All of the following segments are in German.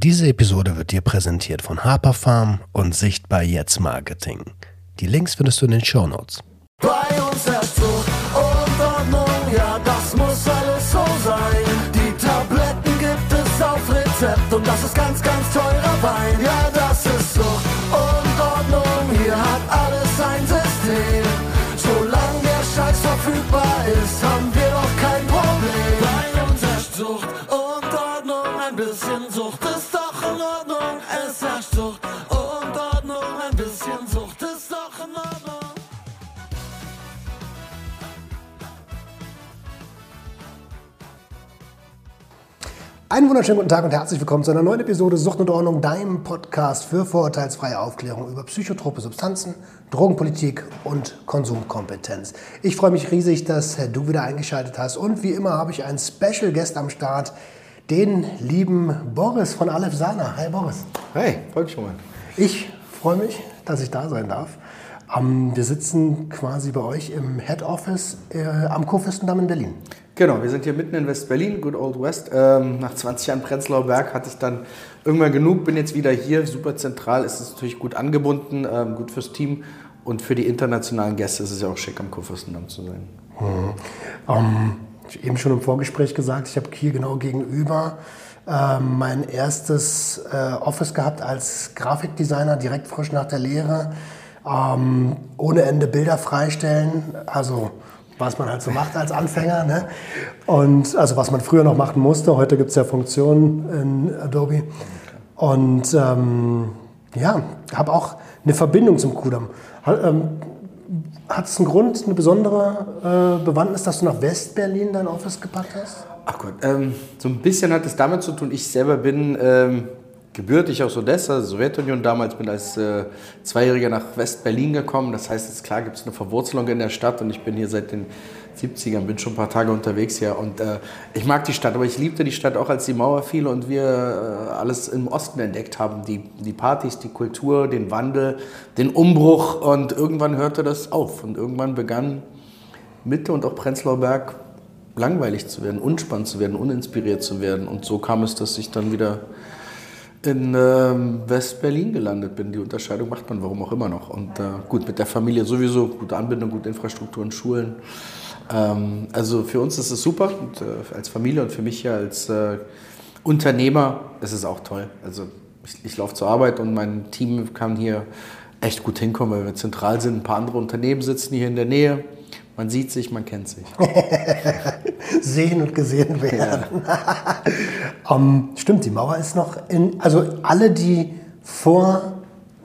Diese Episode wird dir präsentiert von Harper Farm und Sichtbar Jetzt Marketing. Die Links findest du in den Show Notes. Bei uns herrscht Zucht und Ordnung, ja, das muss alles so sein. Die Tabletten gibt es auf Rezept und das ist ganz, ganz teurer Wein. Ja, das ist Zucht und Ordnung, hier hat alles ein System. Solange der Scheiß verfügbar ist, haben Einen wunderschönen guten Tag und herzlich willkommen zu einer neuen Episode Sucht und Ordnung, deinem Podcast für vorurteilsfreie Aufklärung über psychotrope Substanzen, Drogenpolitik und Konsumkompetenz. Ich freue mich riesig, dass du wieder eingeschaltet hast und wie immer habe ich einen Special Guest am Start, den lieben Boris von Aleph Sana. Hi Boris. Hey, freut mich schon mal. Ich freue mich, dass ich da sein darf. Ähm, wir sitzen quasi bei euch im Head Office äh, am Kurfürstendamm in Berlin. Genau, wir sind hier mitten in West-Berlin, Good Old West. Ähm, nach 20 Jahren Prenzlauer Berg hatte ich dann irgendwann genug, bin jetzt wieder hier, super zentral, ist es natürlich gut angebunden, ähm, gut fürs Team und für die internationalen Gäste ist es ja auch schick, am Kurfürstendamm zu sein. Ähm, ich hab eben schon im Vorgespräch gesagt, ich habe hier genau gegenüber ähm, mein erstes äh, Office gehabt als Grafikdesigner, direkt frisch nach der Lehre. Ähm, ohne Ende Bilder freistellen, also was man halt so macht als Anfänger. Ne? Und also was man früher noch machen musste, heute gibt es ja Funktionen in Adobe. Und ähm, ja, habe auch eine Verbindung zum Kudamm. Hat ähm, es einen Grund, eine besondere äh, Bewandtnis, dass du nach West-Berlin dein Office gepackt hast? Ach Gott, ähm, so ein bisschen hat es damit zu tun, ich selber bin ähm, gebürtig aus Odessa, Sowjetunion damals, bin als äh, Zweijähriger nach West-Berlin gekommen. Das heißt, jetzt klar gibt es eine Verwurzelung in der Stadt und ich bin hier seit den 70ern, bin schon ein paar Tage unterwegs hier und äh, ich mag die Stadt, aber ich liebte die Stadt auch, als die Mauer fiel und wir äh, alles im Osten entdeckt haben, die, die Partys, die Kultur, den Wandel, den Umbruch und irgendwann hörte das auf und irgendwann begann Mitte und auch Prenzlauer Berg langweilig zu werden, unspannend zu werden, uninspiriert zu werden. Und so kam es, dass ich dann wieder in ähm, West-Berlin gelandet bin. Die Unterscheidung macht man, warum auch immer noch. Und äh, gut, mit der Familie sowieso, gute Anbindung, gute Infrastruktur und Schulen. Ähm, also für uns ist es super, und, äh, als Familie und für mich ja als äh, Unternehmer ist es auch toll. Also ich, ich laufe zur Arbeit und mein Team kann hier echt gut hinkommen, weil wir zentral sind. Ein paar andere Unternehmen sitzen hier in der Nähe. Man sieht sich, man kennt sich. Sehen und gesehen werden. Ähm, stimmt, die Mauer ist noch in. Also alle, die vor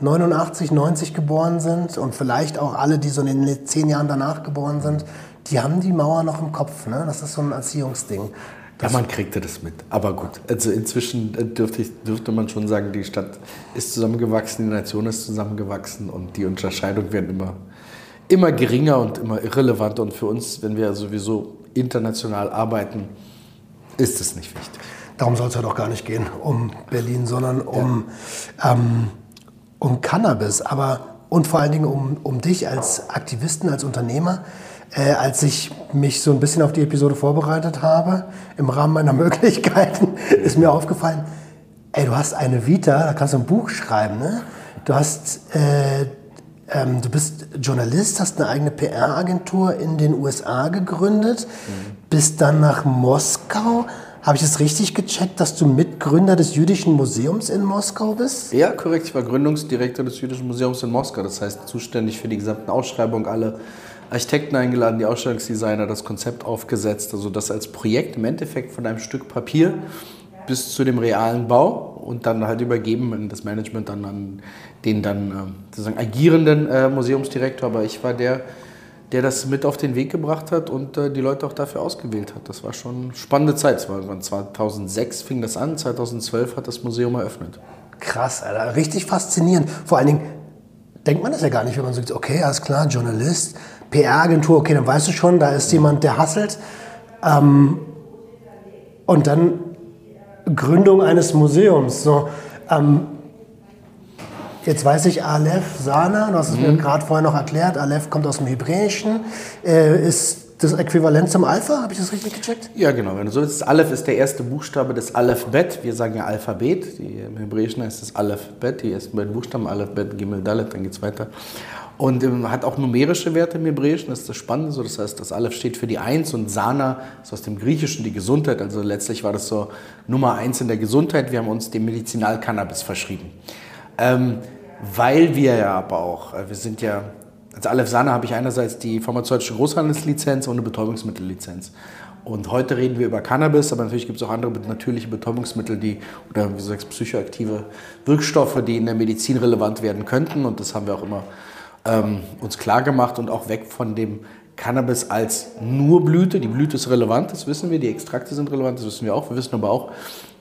89, 90 geboren sind und vielleicht auch alle, die so in den zehn Jahren danach geboren sind, die haben die Mauer noch im Kopf. Ne? Das ist so ein Erziehungsding. Ja, man kriegte das mit. Aber gut, also inzwischen äh, dürfte, ich, dürfte man schon sagen, die Stadt ist zusammengewachsen, die Nation ist zusammengewachsen und die Unterscheidungen werden immer, immer geringer und immer irrelevanter. Und für uns, wenn wir sowieso international arbeiten, ist es nicht wichtig. Darum soll es ja doch gar nicht gehen, um Berlin, sondern um, ähm, um Cannabis. Aber und vor allen Dingen um, um dich als Aktivisten, als Unternehmer. Äh, als ich mich so ein bisschen auf die Episode vorbereitet habe, im Rahmen meiner Möglichkeiten, ist mir aufgefallen, ey, du hast eine Vita, da kannst du ein Buch schreiben, ne? Du hast, äh, ähm, du bist Journalist, hast eine eigene PR-Agentur in den USA gegründet, bist dann nach Moskau. Habe ich es richtig gecheckt, dass du Mitgründer des Jüdischen Museums in Moskau bist? Ja, korrekt. Ich war Gründungsdirektor des Jüdischen Museums in Moskau. Das heißt, zuständig für die gesamten Ausschreibungen, alle Architekten eingeladen, die Ausstellungsdesigner, das Konzept aufgesetzt. Also das als Projekt im Endeffekt von einem Stück Papier bis zu dem realen Bau und dann halt übergeben in das Management dann an den dann ähm, sozusagen agierenden äh, Museumsdirektor. Aber ich war der, der das mit auf den Weg gebracht hat und äh, die Leute auch dafür ausgewählt hat. Das war schon eine spannende Zeit. Es war irgendwann 2006 fing das an, 2012 hat das Museum eröffnet. Krass, Alter. richtig faszinierend. Vor allen Dingen denkt man das ja gar nicht, wenn man sagt, okay, alles klar, Journalist, PR-Agentur, okay, dann weißt du schon, da ist jemand, der hasselt. Ähm, und dann Gründung eines Museums. So, ähm, jetzt weiß ich, Aleph Sana, du hast es mir gerade vorher noch erklärt, Aleph kommt aus dem Hebräischen, äh, ist das Äquivalent zum Alpha, habe ich das richtig gecheckt? Ja, genau. Wenn du so willst, Aleph ist der erste Buchstabe des Aleph-Bet. Wir sagen ja Alphabet. Die, Im Hebräischen heißt es Aleph-Bet. Die ersten beiden Buchstaben, Aleph-Bet, Gimel, Dalet, dann geht es weiter. Und ähm, hat auch numerische Werte im Hebräischen, das ist das Spannende. So, das heißt, das Aleph steht für die Eins und Sana ist aus dem Griechischen die Gesundheit. Also letztlich war das so Nummer eins in der Gesundheit. Wir haben uns dem Medizinalcannabis verschrieben. Ähm, weil wir ja aber auch, äh, wir sind ja, als Aleph Sana habe ich einerseits die pharmazeutische Großhandelslizenz und eine Betäubungsmittellizenz. Und heute reden wir über Cannabis, aber natürlich gibt es auch andere natürliche Betäubungsmittel, die, oder wie du sagst, psychoaktive Wirkstoffe, die in der Medizin relevant werden könnten. Und das haben wir auch immer ähm, uns klar gemacht und auch weg von dem Cannabis als nur Blüte. Die Blüte ist relevant, das wissen wir, die Extrakte sind relevant, das wissen wir auch. Wir wissen aber auch,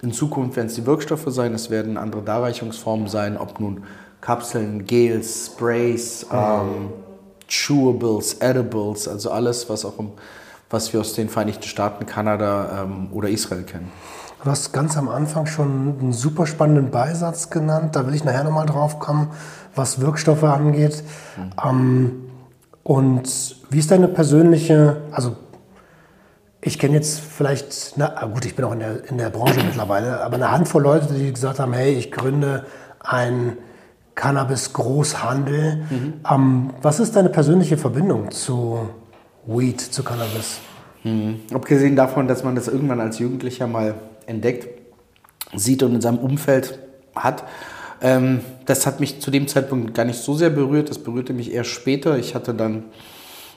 in Zukunft werden es die Wirkstoffe sein, es werden andere Darreichungsformen sein, ob nun Kapseln, Gels, Sprays, ähm, Chewables, Edibles, also alles, was auch um, was wir aus den Vereinigten Staaten, Kanada ähm, oder Israel kennen. Du hast ganz am Anfang schon einen super spannenden Beisatz genannt. Da will ich nachher nochmal drauf kommen, was Wirkstoffe angeht. Mhm. Ähm, und wie ist deine persönliche, also ich kenne jetzt vielleicht, na ah, gut, ich bin auch in der, in der Branche mittlerweile, aber eine Handvoll Leute, die gesagt haben, hey, ich gründe ein Cannabis-Großhandel. Mhm. Ähm, was ist deine persönliche Verbindung zu Weed, zu Cannabis? Mhm. Abgesehen davon, dass man das irgendwann als Jugendlicher mal entdeckt, sieht und in seinem Umfeld hat. Ähm, das hat mich zu dem Zeitpunkt gar nicht so sehr berührt. Das berührte mich eher später. Ich hatte dann,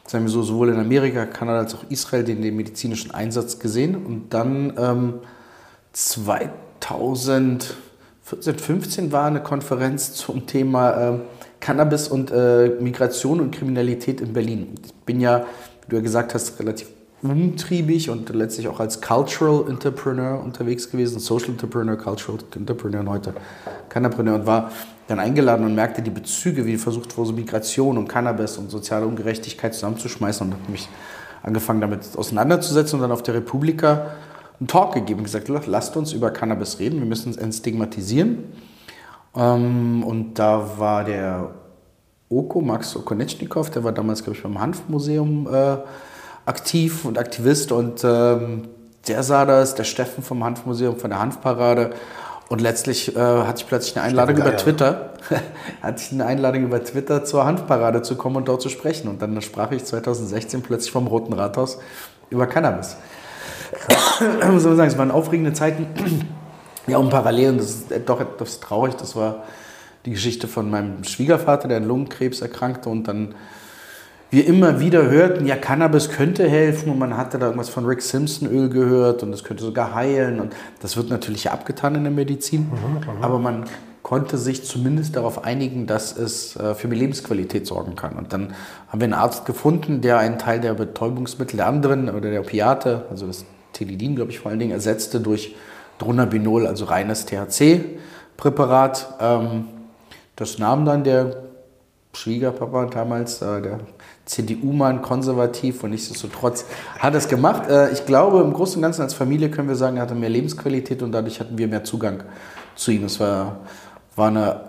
sagen wir so, sowohl in Amerika, Kanada als auch Israel den, den medizinischen Einsatz gesehen. Und dann ähm, 2014, 15 war eine Konferenz zum Thema äh, Cannabis und äh, Migration und Kriminalität in Berlin. Ich bin ja, wie du ja gesagt hast, relativ umtriebig und letztlich auch als Cultural Entrepreneur unterwegs gewesen, Social Entrepreneur, Cultural Entrepreneur und heute Cannapreneur und war dann eingeladen und merkte die Bezüge, wie versucht wurde, Migration und Cannabis und soziale Ungerechtigkeit zusammenzuschmeißen und habe mich angefangen damit auseinanderzusetzen und dann auf der Republika einen Talk gegeben und gesagt, lasst uns über Cannabis reden, wir müssen es entstigmatisieren. Ähm, und da war der Oko, Max Okonetschnikow, der war damals, glaube ich, beim Hanfmuseum äh, aktiv und Aktivist und ähm, der sah das, der Steffen vom Hanfmuseum, von der Hanfparade. Und letztlich äh, hatte ich plötzlich eine Einladung über Twitter, hatte ich eine Einladung über Twitter zur Hanfparade zu kommen und dort zu sprechen. Und dann sprach ich 2016 plötzlich vom Roten Rathaus über Cannabis. Muss man sagen, es waren aufregende Zeiten. Ja, und parallel, und das ist doch etwas traurig, das war die Geschichte von meinem Schwiegervater, der an Lungenkrebs erkrankte und dann wir immer wieder hörten, ja, Cannabis könnte helfen und man hatte da irgendwas von Rick Simpson Öl gehört und es könnte sogar heilen und das wird natürlich abgetan in der Medizin, mhm, aber man konnte sich zumindest darauf einigen, dass es äh, für mehr Lebensqualität sorgen kann. Und dann haben wir einen Arzt gefunden, der einen Teil der Betäubungsmittel der anderen oder der Opiate, also das Telidin, glaube ich, vor allen Dingen, ersetzte durch Dronabinol, also reines THC-Präparat. Ähm, das nahm dann der Schwiegerpapa damals, äh, der CDU-Mann, konservativ und nichtsdestotrotz hat es gemacht. Äh, ich glaube, im Großen und Ganzen als Familie können wir sagen, er hatte mehr Lebensqualität und dadurch hatten wir mehr Zugang zu ihm. Es war, war eine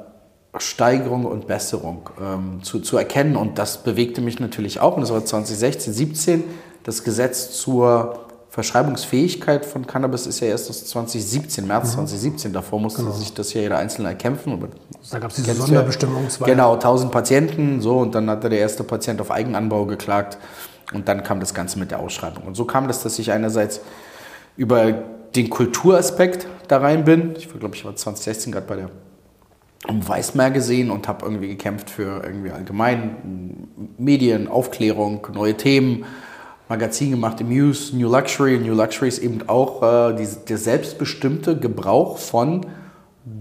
Steigerung und Besserung ähm, zu, zu erkennen und das bewegte mich natürlich auch. Und das war 2016, 17 das Gesetz zur Verschreibungsfähigkeit von Cannabis ist ja erst aus 2017, März mhm. 2017. Davor musste genau. sich das ja jeder Einzelne erkämpfen. Da gab es diese Sonderbestimmung. Zwei. Genau, 1000 Patienten. So, und dann hatte der erste Patient auf Eigenanbau geklagt. Und dann kam das Ganze mit der Ausschreibung. Und so kam das, dass ich einerseits über den Kulturaspekt da rein bin. Ich glaube, ich war 2016 gerade bei der um Weißmeer gesehen und habe irgendwie gekämpft für irgendwie allgemein Medien, Aufklärung, neue Themen Magazin gemacht im Muse, New Luxury. New Luxury ist eben auch äh, die, der selbstbestimmte Gebrauch von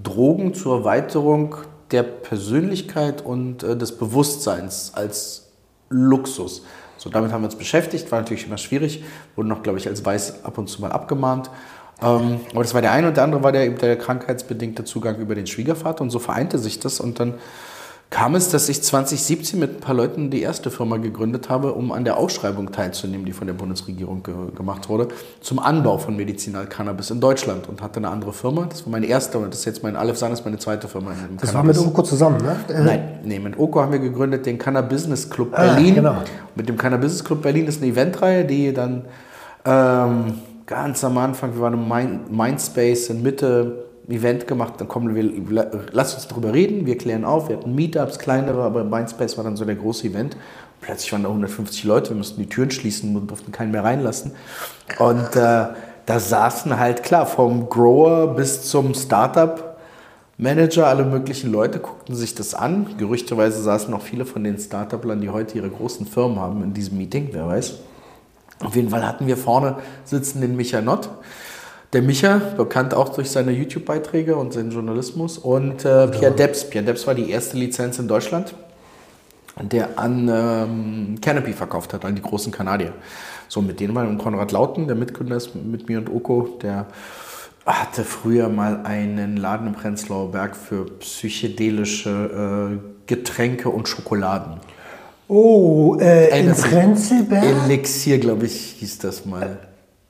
Drogen zur Erweiterung der Persönlichkeit und äh, des Bewusstseins als Luxus. So, damit haben wir uns beschäftigt, war natürlich immer schwierig, wurde noch, glaube ich, als Weiß ab und zu mal abgemahnt. Ähm, aber das war der eine und der andere war der, eben der krankheitsbedingte Zugang über den Schwiegervater und so vereinte sich das und dann kam es, dass ich 2017 mit ein paar Leuten die erste Firma gegründet habe, um an der Ausschreibung teilzunehmen, die von der Bundesregierung ge gemacht wurde, zum Anbau von Medizinalcannabis in Deutschland und hatte eine andere Firma. Das war meine erste und das ist jetzt mein Aleph San ist meine zweite Firma. In Das war mit Oko zusammen, ne? Äh, Nein, nee, mit Oko haben wir gegründet den Cannabis Club Ah, Berlin. genau. Mit dem Cannabis Club Berlin ist eine Eventreihe, die dann ähm, ganz am Anfang, wir waren im Mind, Mindspace in Mitte, Event gemacht, dann kommen wir, lass uns darüber reden, wir klären auf, wir hatten Meetups, kleinere, aber Mindspace war dann so der große Event. Plötzlich waren da 150 Leute, wir mussten die Türen schließen und durften keinen mehr reinlassen. Und äh, da saßen halt, klar, vom Grower bis zum Startup Manager, alle möglichen Leute guckten sich das an. Gerüchteweise saßen noch viele von den Startuplern, die heute ihre großen Firmen haben, in diesem Meeting, wer weiß. Auf jeden Fall hatten wir vorne sitzen den Micha Nott. Der Micha, bekannt auch durch seine YouTube-Beiträge und seinen Journalismus. Und äh, Pierre Debs. Pierre Debs war die erste Lizenz in Deutschland, der an ähm, Canopy verkauft hat, an die großen Kanadier. So, mit denen war und Konrad Lauten, der Mitgründer ist mit mir und Oko, der hatte früher mal einen Laden im Prenzlauer Berg für psychedelische äh, Getränke und Schokoladen. Oh, äh, in Prenzlberg? Elixier, glaube ich, hieß das mal.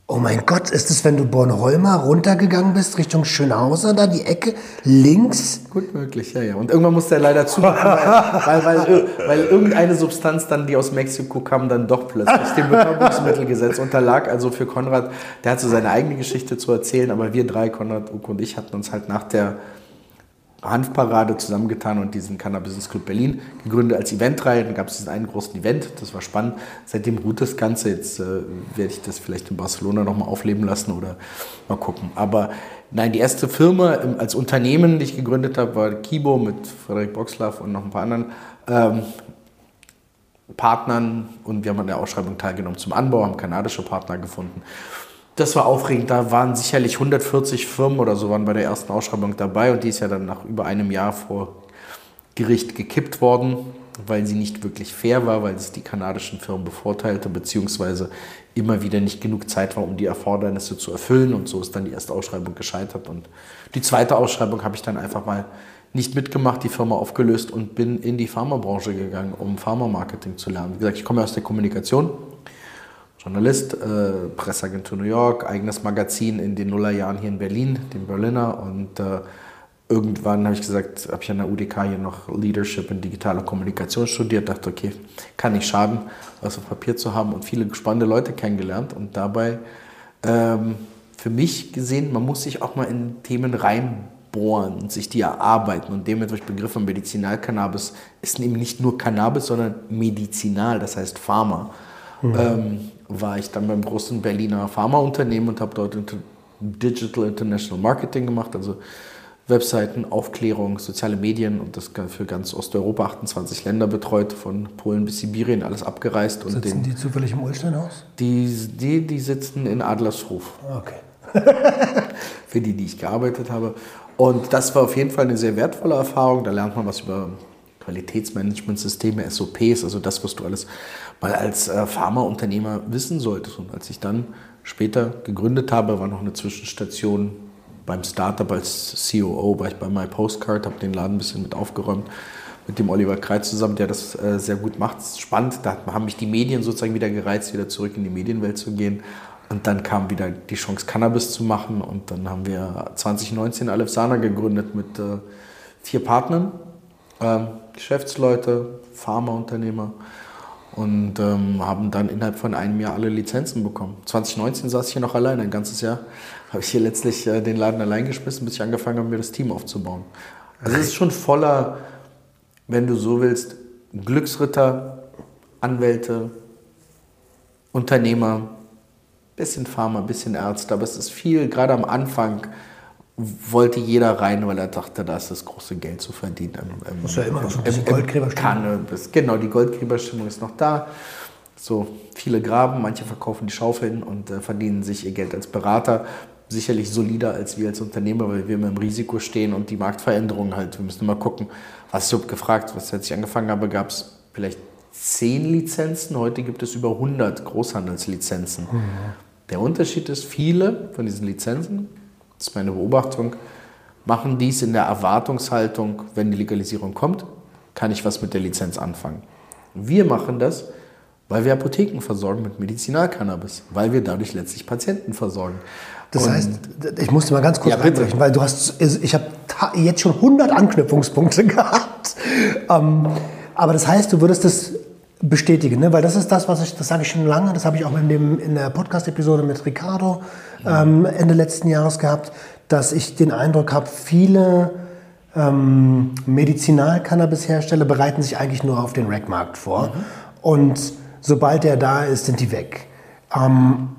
Oh mein Gott, ist es, wenn du Bornholmer runtergegangen bist, Richtung Schönhauser, da die Ecke, links? Gut möglich, ja, ja. Und irgendwann musste er leider zu, weil, weil, weil, irgendeine Substanz dann, die aus Mexiko kam, dann doch plötzlich dem Betäubungsmittelgesetz unterlag. Also für Konrad, der hat so seine eigene Geschichte zu erzählen, aber wir drei, Konrad, Uko und ich, hatten uns halt nach der Hanfparade zusammengetan und diesen Cannabis Club Berlin gegründet als Eventreihe. Dann gab es diesen einen großen Event, das war spannend. Seitdem ruht das Ganze. Jetzt äh, werde ich das vielleicht in Barcelona nochmal aufleben lassen oder mal gucken. Aber nein, die erste Firma im, als Unternehmen, die ich gegründet habe, war Kibo mit Frederik Boxlaff und noch ein paar anderen ähm, Partnern. Und wir haben an der Ausschreibung teilgenommen zum Anbau, haben kanadische Partner gefunden. Das war aufregend. Da waren sicherlich 140 Firmen oder so waren bei der ersten Ausschreibung dabei und die ist ja dann nach über einem Jahr vor Gericht gekippt worden, weil sie nicht wirklich fair war, weil es die kanadischen Firmen bevorteilte, beziehungsweise immer wieder nicht genug Zeit war, um die Erfordernisse zu erfüllen. Und so ist dann die erste Ausschreibung gescheitert. Und die zweite Ausschreibung habe ich dann einfach mal nicht mitgemacht, die Firma aufgelöst und bin in die Pharmabranche gegangen, um Pharma-Marketing zu lernen. Wie gesagt, ich komme aus der Kommunikation, Journalist, äh, Presseagentur New York, eigenes Magazin in den Nullerjahren hier in Berlin, den Berliner. Und äh, irgendwann habe ich gesagt, habe ich an der UDK hier noch Leadership in digitaler Kommunikation studiert, dachte, okay, kann nicht schaden, was auf Papier zu haben und viele spannende Leute kennengelernt. Und dabei ähm, für mich gesehen, man muss sich auch mal in Themen reinbohren und sich die erarbeiten. Und dem durch Begriffe Medizinalcannabis ist eben nicht nur Cannabis, sondern medizinal, das heißt Pharma ähm, war ich dann beim großen Berliner Pharmaunternehmen und habe dort Digital International Marketing gemacht, also Webseiten, Aufklärung, soziale Medien und das für ganz Osteuropa, 28 Länder betreut, von Polen bis Sibirien, alles abgereist. Und Sitzen den, die zufällig im Ulsteinhaus? die, die, die sitzen in Adlershof Okay. für die, die ich gearbeitet habe. Und das war auf jeden Fall eine sehr wertvolle Erfahrung. Da lernt man was über Qualitätsmanagementsysteme, SOPs, also das, was du alles mal als äh, Pharmaunternehmer wissen solltest. Und als ich dann später gegründet habe, war noch eine Zwischenstation beim Startup als COO, war ich bei My Postcard, habe den Laden ein bisschen mit aufgeräumt mit dem Oliver Kreuz zusammen, der das äh, sehr gut macht. Spannend, da haben mich die Medien sozusagen wieder gereizt, wieder zurück in die Medienwelt zu gehen. Und dann kam wieder die Chance, Cannabis zu machen. Und dann haben wir 2019 Aleph Sana gegründet mit äh, vier Partnern, ähm, Geschäftsleute, Pharmaunternehmer und ähm, haben dann innerhalb von einem Jahr alle Lizenzen bekommen. 2019 saß ich hier noch alleine, ein ganzes Jahr habe ich hier letztlich äh, den Laden allein geschmissen, bis ich angefangen habe, mir das Team aufzubauen. Also es ist schon voller, wenn du so willst, Glücksritter, Anwälte, Unternehmer, bisschen Pharma, bisschen Ärzte, aber es ist viel, gerade am Anfang wollte jeder rein, weil er dachte, da ist das große Geld zu verdienen. Im, im, Muss ja immer noch so ein bisschen im Goldgräberstimmung. Genau, die Goldgräberstimmung ist noch da. So viele graben, manche verkaufen die Schaufeln und äh, verdienen sich ihr Geld als Berater. Sicherlich solider als wir als Unternehmer, weil wir immer im Risiko stehen und die Marktveränderungen halt. Wir müssen immer gucken, was ich überhaupt gefragt, was als ich angefangen habe, gab es vielleicht zehn Lizenzen. Heute gibt es über 100 Großhandelslizenzen. Der Unterschied ist, viele von diesen Lizenzen, das ist meine Beobachtung, machen dies in der Erwartungshaltung, wenn die Legalisierung kommt, kann ich was mit der Lizenz anfangen. Wir machen das, weil wir Apotheken versorgen mit Medizinalcannabis, weil wir dadurch letztlich Patienten versorgen. Das Und heißt, ich musste mal ganz kurz Ja, bitte. reinbrechen, weil du hast, ich habe jetzt schon 100 Anknüpfungspunkte gehabt. Ähm, aber das heißt, du würdest das bestätigen, ne? weil das ist das, was ich, das sage ich schon lange, das habe ich auch in, dem, in der Podcast-Episode mit Ricardo ähm, Ende letzten Jahres gehabt, dass ich den Eindruck habe, viele ähm, Medizinal-Cannabis-Hersteller bereiten sich eigentlich nur auf den Rackmarkt vor. Und sobald der da ist, sind die weg. Ähm,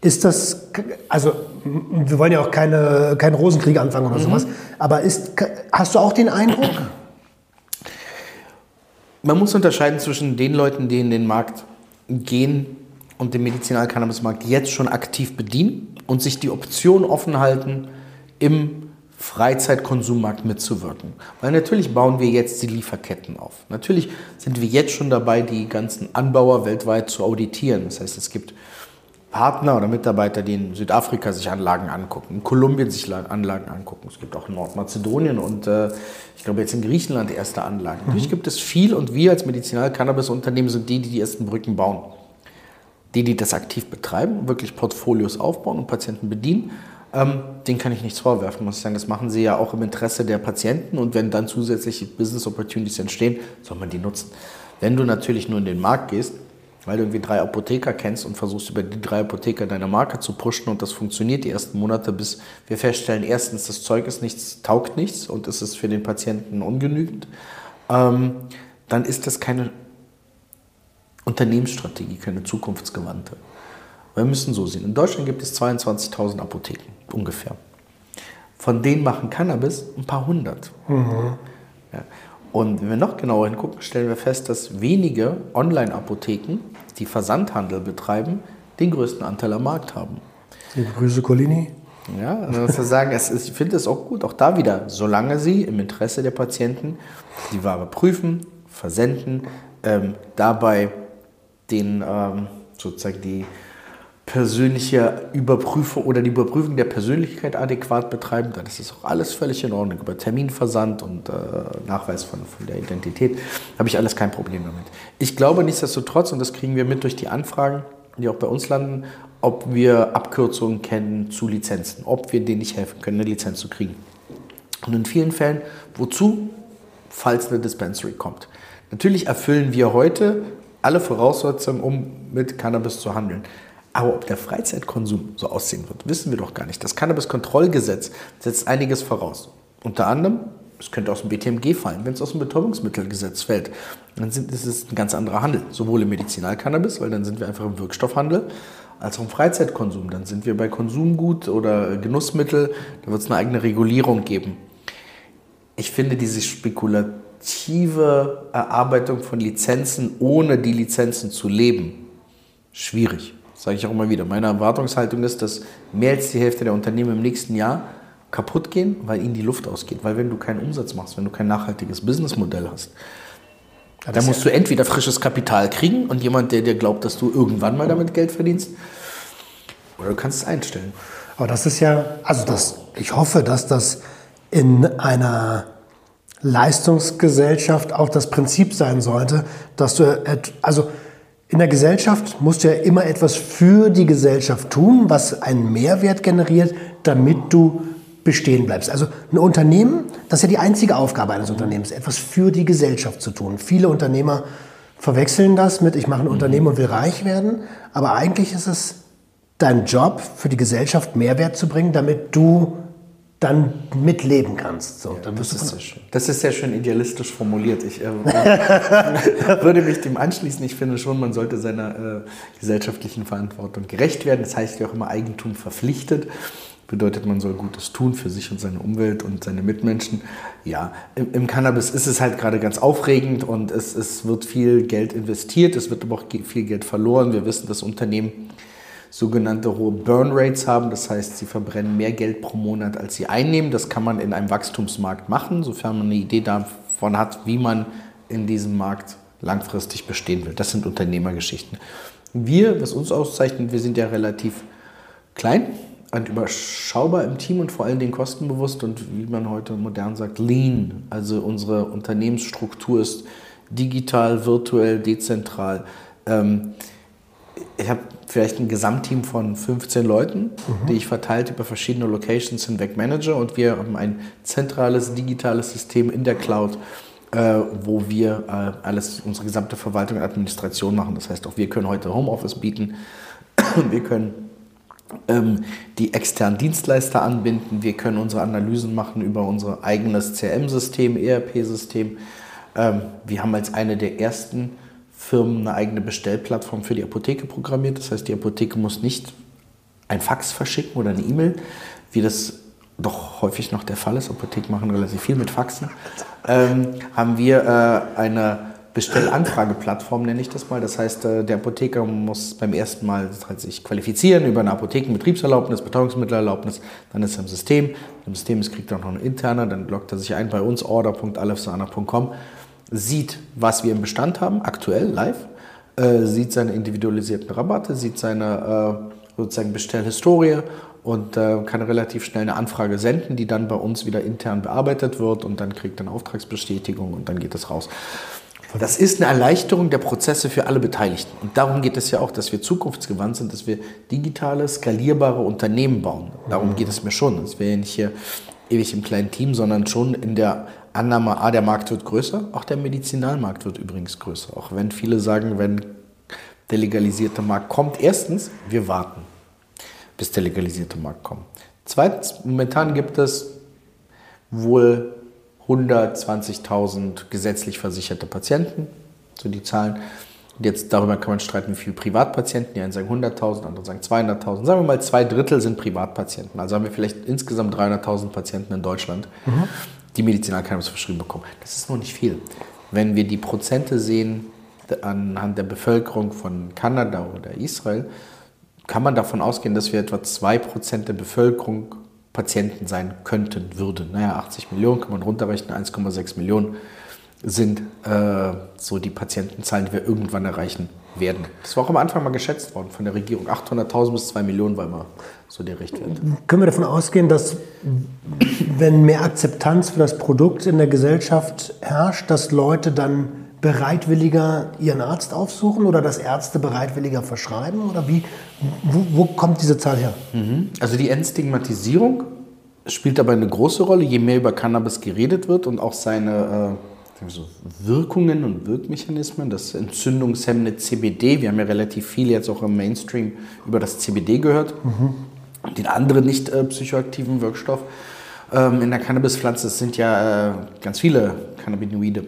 ist das, also wir wollen ja auch keine, keinen Rosenkrieg anfangen oder sowas, aber ist, hast du auch den Eindruck? Man muss unterscheiden zwischen den Leuten, die in den Markt gehen und den Medizinalcannabismarkt jetzt schon aktiv bedienen und sich die Option offen halten, im Freizeitkonsummarkt mitzuwirken. Weil natürlich bauen wir jetzt die Lieferketten auf. Natürlich sind wir jetzt schon dabei, die ganzen Anbauer weltweit zu auditieren. Das heißt, es gibt Partner oder Mitarbeiter, die in Südafrika sich Anlagen angucken, in Kolumbien sich La- Anlagen angucken. Es gibt auch in Nordmazedonien und äh, ich glaube jetzt in Griechenland erste Anlagen. Natürlich gibt es viel und wir als Medizinal-Cannabis-Unternehmen sind die, die die ersten Brücken bauen. Die, die das aktiv betreiben, wirklich Portfolios aufbauen und Patienten bedienen, ähm, denen kann ich nichts vorwerfen, muss ich sagen. Das machen sie ja auch im Interesse der Patienten und wenn dann zusätzliche Business Opportunities entstehen, soll man die nutzen. Wenn du natürlich nur in den Markt gehst, weil du irgendwie drei Apotheker kennst und versuchst über die drei Apotheker deine Marke zu pushen und das funktioniert die ersten Monate, bis wir feststellen, erstens, das Zeug ist nichts, taugt nichts und es ist für den Patienten ungenügend, ähm, dann ist das keine Unternehmensstrategie, keine zukunftsgewandte. Wir müssen so sehen. In Deutschland gibt es 22.000 Apotheken, ungefähr. Von denen machen Cannabis ein paar hundert. Ja. Und wenn wir noch genauer hingucken, stellen wir fest, dass wenige Online-Apotheken, die Versandhandel betreiben, den größten Anteil am Markt haben. Liebe Grüße, Colini. Ja, also muss man sagen, es ist, ich finde es auch gut, auch da wieder, solange sie im Interesse der Patienten die Ware prüfen, versenden, ähm, dabei den ähm, sozusagen die persönliche Überprüfung oder die Überprüfung der Persönlichkeit adäquat betreiben, dann ist es auch alles völlig in Ordnung. Über Terminversand und äh, Nachweis von, von der Identität habe ich alles kein Problem damit. Ich glaube nichtsdestotrotz, und das kriegen wir mit durch die Anfragen, die auch bei uns landen, ob wir Abkürzungen kennen zu Lizenzen, ob wir denen nicht helfen können, eine Lizenz zu kriegen. Und in vielen Fällen, wozu? Falls eine Dispensary kommt. Natürlich erfüllen wir heute alle Voraussetzungen, um mit Cannabis zu handeln. Aber ob der Freizeitkonsum so aussehen wird, wissen wir doch gar nicht. Das Cannabiskontrollgesetz setzt einiges voraus. Unter anderem, es könnte aus dem BTMG fallen, wenn es aus dem Betäubungsmittelgesetz fällt, dann sind, ist es ein ganz anderer Handel. Sowohl im Medizinalcannabis, weil dann sind wir einfach im Wirkstoffhandel, als auch im Freizeitkonsum. Dann sind wir bei Konsumgut oder Genussmittel, da wird es eine eigene Regulierung geben. Ich finde diese spekulative Erarbeitung von Lizenzen, ohne die Lizenzen zu leben, schwierig. Sage ich auch immer wieder. Meine Erwartungshaltung ist, dass mehr als die Hälfte der Unternehmen im nächsten Jahr kaputt gehen, weil ihnen die Luft ausgeht. Weil wenn du keinen Umsatz machst, wenn du kein nachhaltiges Businessmodell hast, dann musst du entweder frisches Kapital kriegen und jemand, der dir glaubt, dass du irgendwann mal damit Geld verdienst, oder du kannst es einstellen. Aber das ist ja, also das, ich hoffe, dass das in einer Leistungsgesellschaft auch das Prinzip sein sollte, dass du, also in der Gesellschaft musst du ja immer etwas für die Gesellschaft tun, was einen Mehrwert generiert, damit du bestehen bleibst. Also ein Unternehmen, das ist ja die einzige Aufgabe eines Unternehmens, etwas für die Gesellschaft zu tun. Viele Unternehmer verwechseln das mit, ich mache ein Unternehmen und will reich werden, aber eigentlich ist es dein Job für die Gesellschaft Mehrwert zu bringen, damit du dann mitleben kannst. So, dann wirst du Das ist sehr schön. Das ist sehr schön idealistisch formuliert. Ich äh, würde mich dem anschließen. Ich finde schon, man sollte seiner äh, gesellschaftlichen Verantwortung gerecht werden. Das heißt ja auch immer Eigentum verpflichtet. Bedeutet, man soll Gutes tun für sich und seine Umwelt und seine Mitmenschen. Ja, im, im Cannabis ist es halt gerade ganz aufregend und es, es wird viel Geld investiert, es wird aber auch viel Geld verloren. Wir wissen, dass Unternehmen sogenannte hohe Burn Rates haben. Das heißt, sie verbrennen mehr Geld pro Monat, als sie einnehmen. Das kann man in einem Wachstumsmarkt machen, sofern man eine Idee davon hat, wie man in diesem Markt langfristig bestehen will. Das sind Unternehmergeschichten. Wir, was uns auszeichnet, wir sind ja relativ klein. und überschaubar im Team und vor allen Dingen kostenbewusst und wie man heute modern sagt, lean. Also unsere Unternehmensstruktur ist digital, virtuell, dezentral. Ähm, ich habe vielleicht ein Gesamtteam von 15 Leuten, mhm. die ich verteilt über verschiedene Locations hinweg manage und wir haben ein zentrales digitales System in der Cloud, äh, wo wir äh, alles, unsere gesamte Verwaltung und Administration machen. Das heißt, auch wir können heute Homeoffice bieten, wir können ähm, die externen Dienstleister anbinden, wir können unsere Analysen machen über unser eigenes CRM-System, ERP-System. Ähm, wir haben als eine der ersten Firmen eine eigene Bestellplattform für die Apotheke programmiert. Das heißt, die Apotheke muss nicht ein Fax verschicken oder eine E-Mail, wie das doch häufig noch der Fall ist. Apotheken machen relativ viel mit Faxen. Ähm, haben wir äh, eine Bestellanfrageplattform, nenne ich das mal. Das heißt, äh, der Apotheker muss beim ersten Mal halt sich qualifizieren über eine Apothekenbetriebserlaubnis, Betäubungsmittelerlaubnis. Dann ist er im System. Im System kriegt er noch eine interne. Dann loggt er sich ein bei uns, order.alefsana.com sieht, was wir im Bestand haben, aktuell, live, äh, sieht seine individualisierten Rabatte, sieht seine äh, sozusagen Bestellhistorie und äh, kann relativ schnell eine Anfrage senden, die dann bei uns wieder intern bearbeitet wird und dann kriegt er eine Auftragsbestätigung und dann geht es raus. Das ist eine Erleichterung der Prozesse für alle Beteiligten. Und darum geht es ja auch, dass wir zukunftsgewandt sind, dass wir digitale, skalierbare Unternehmen bauen. Darum geht es mir schon. Dass wir nicht hier ewig im kleinen Team, sondern schon in der Annahme, A, der Markt wird größer, auch der Medizinalmarkt wird übrigens größer. Auch wenn viele sagen, wenn der legalisierte Markt kommt, erstens, wir warten, bis der legalisierte Markt kommt. Zweitens, momentan gibt es wohl 120.000 gesetzlich versicherte Patienten, so die Zahlen. Und jetzt darüber kann man streiten, wie viele Privatpatienten. Die einen sagen 100.000, andere sagen 200.000. Sagen wir mal, zwei Drittel sind Privatpatienten. Also haben wir vielleicht insgesamt 300.000 Patienten in Deutschland. Mhm die Medizinalcannabis verschrieben bekommen. Das ist noch nicht viel. Wenn wir die Prozente sehen anhand der Bevölkerung von Kanada oder Israel, kann man davon ausgehen, dass wir etwa 2% der Bevölkerung Patienten sein könnten, würden. Naja, 80 Millionen kann man runterrechnen, 1,6 Millionen sind äh, so die Patientenzahlen, die wir irgendwann erreichen werden. Das war auch am Anfang mal geschätzt worden von der Regierung. 800.000 bis 2 Millionen war immer so der Richtwert. Können wir davon ausgehen, dass wenn mehr Akzeptanz für das Produkt in der Gesellschaft herrscht, dass Leute dann bereitwilliger ihren Arzt aufsuchen oder dass Ärzte bereitwilliger verschreiben? Oder wie, wo, wo kommt diese Zahl her? Mhm. Also die Entstigmatisierung spielt dabei eine große Rolle, je mehr über Cannabis geredet wird und auch seine äh, so Wirkungen und Wirkmechanismen, das entzündungshemmende CBD. Wir haben ja relativ viel jetzt auch im Mainstream über das CBD gehört. Mhm. Den anderen nicht äh, psychoaktiven Wirkstoff ähm, in der Cannabispflanze. Es sind ja äh, ganz viele Cannabinoide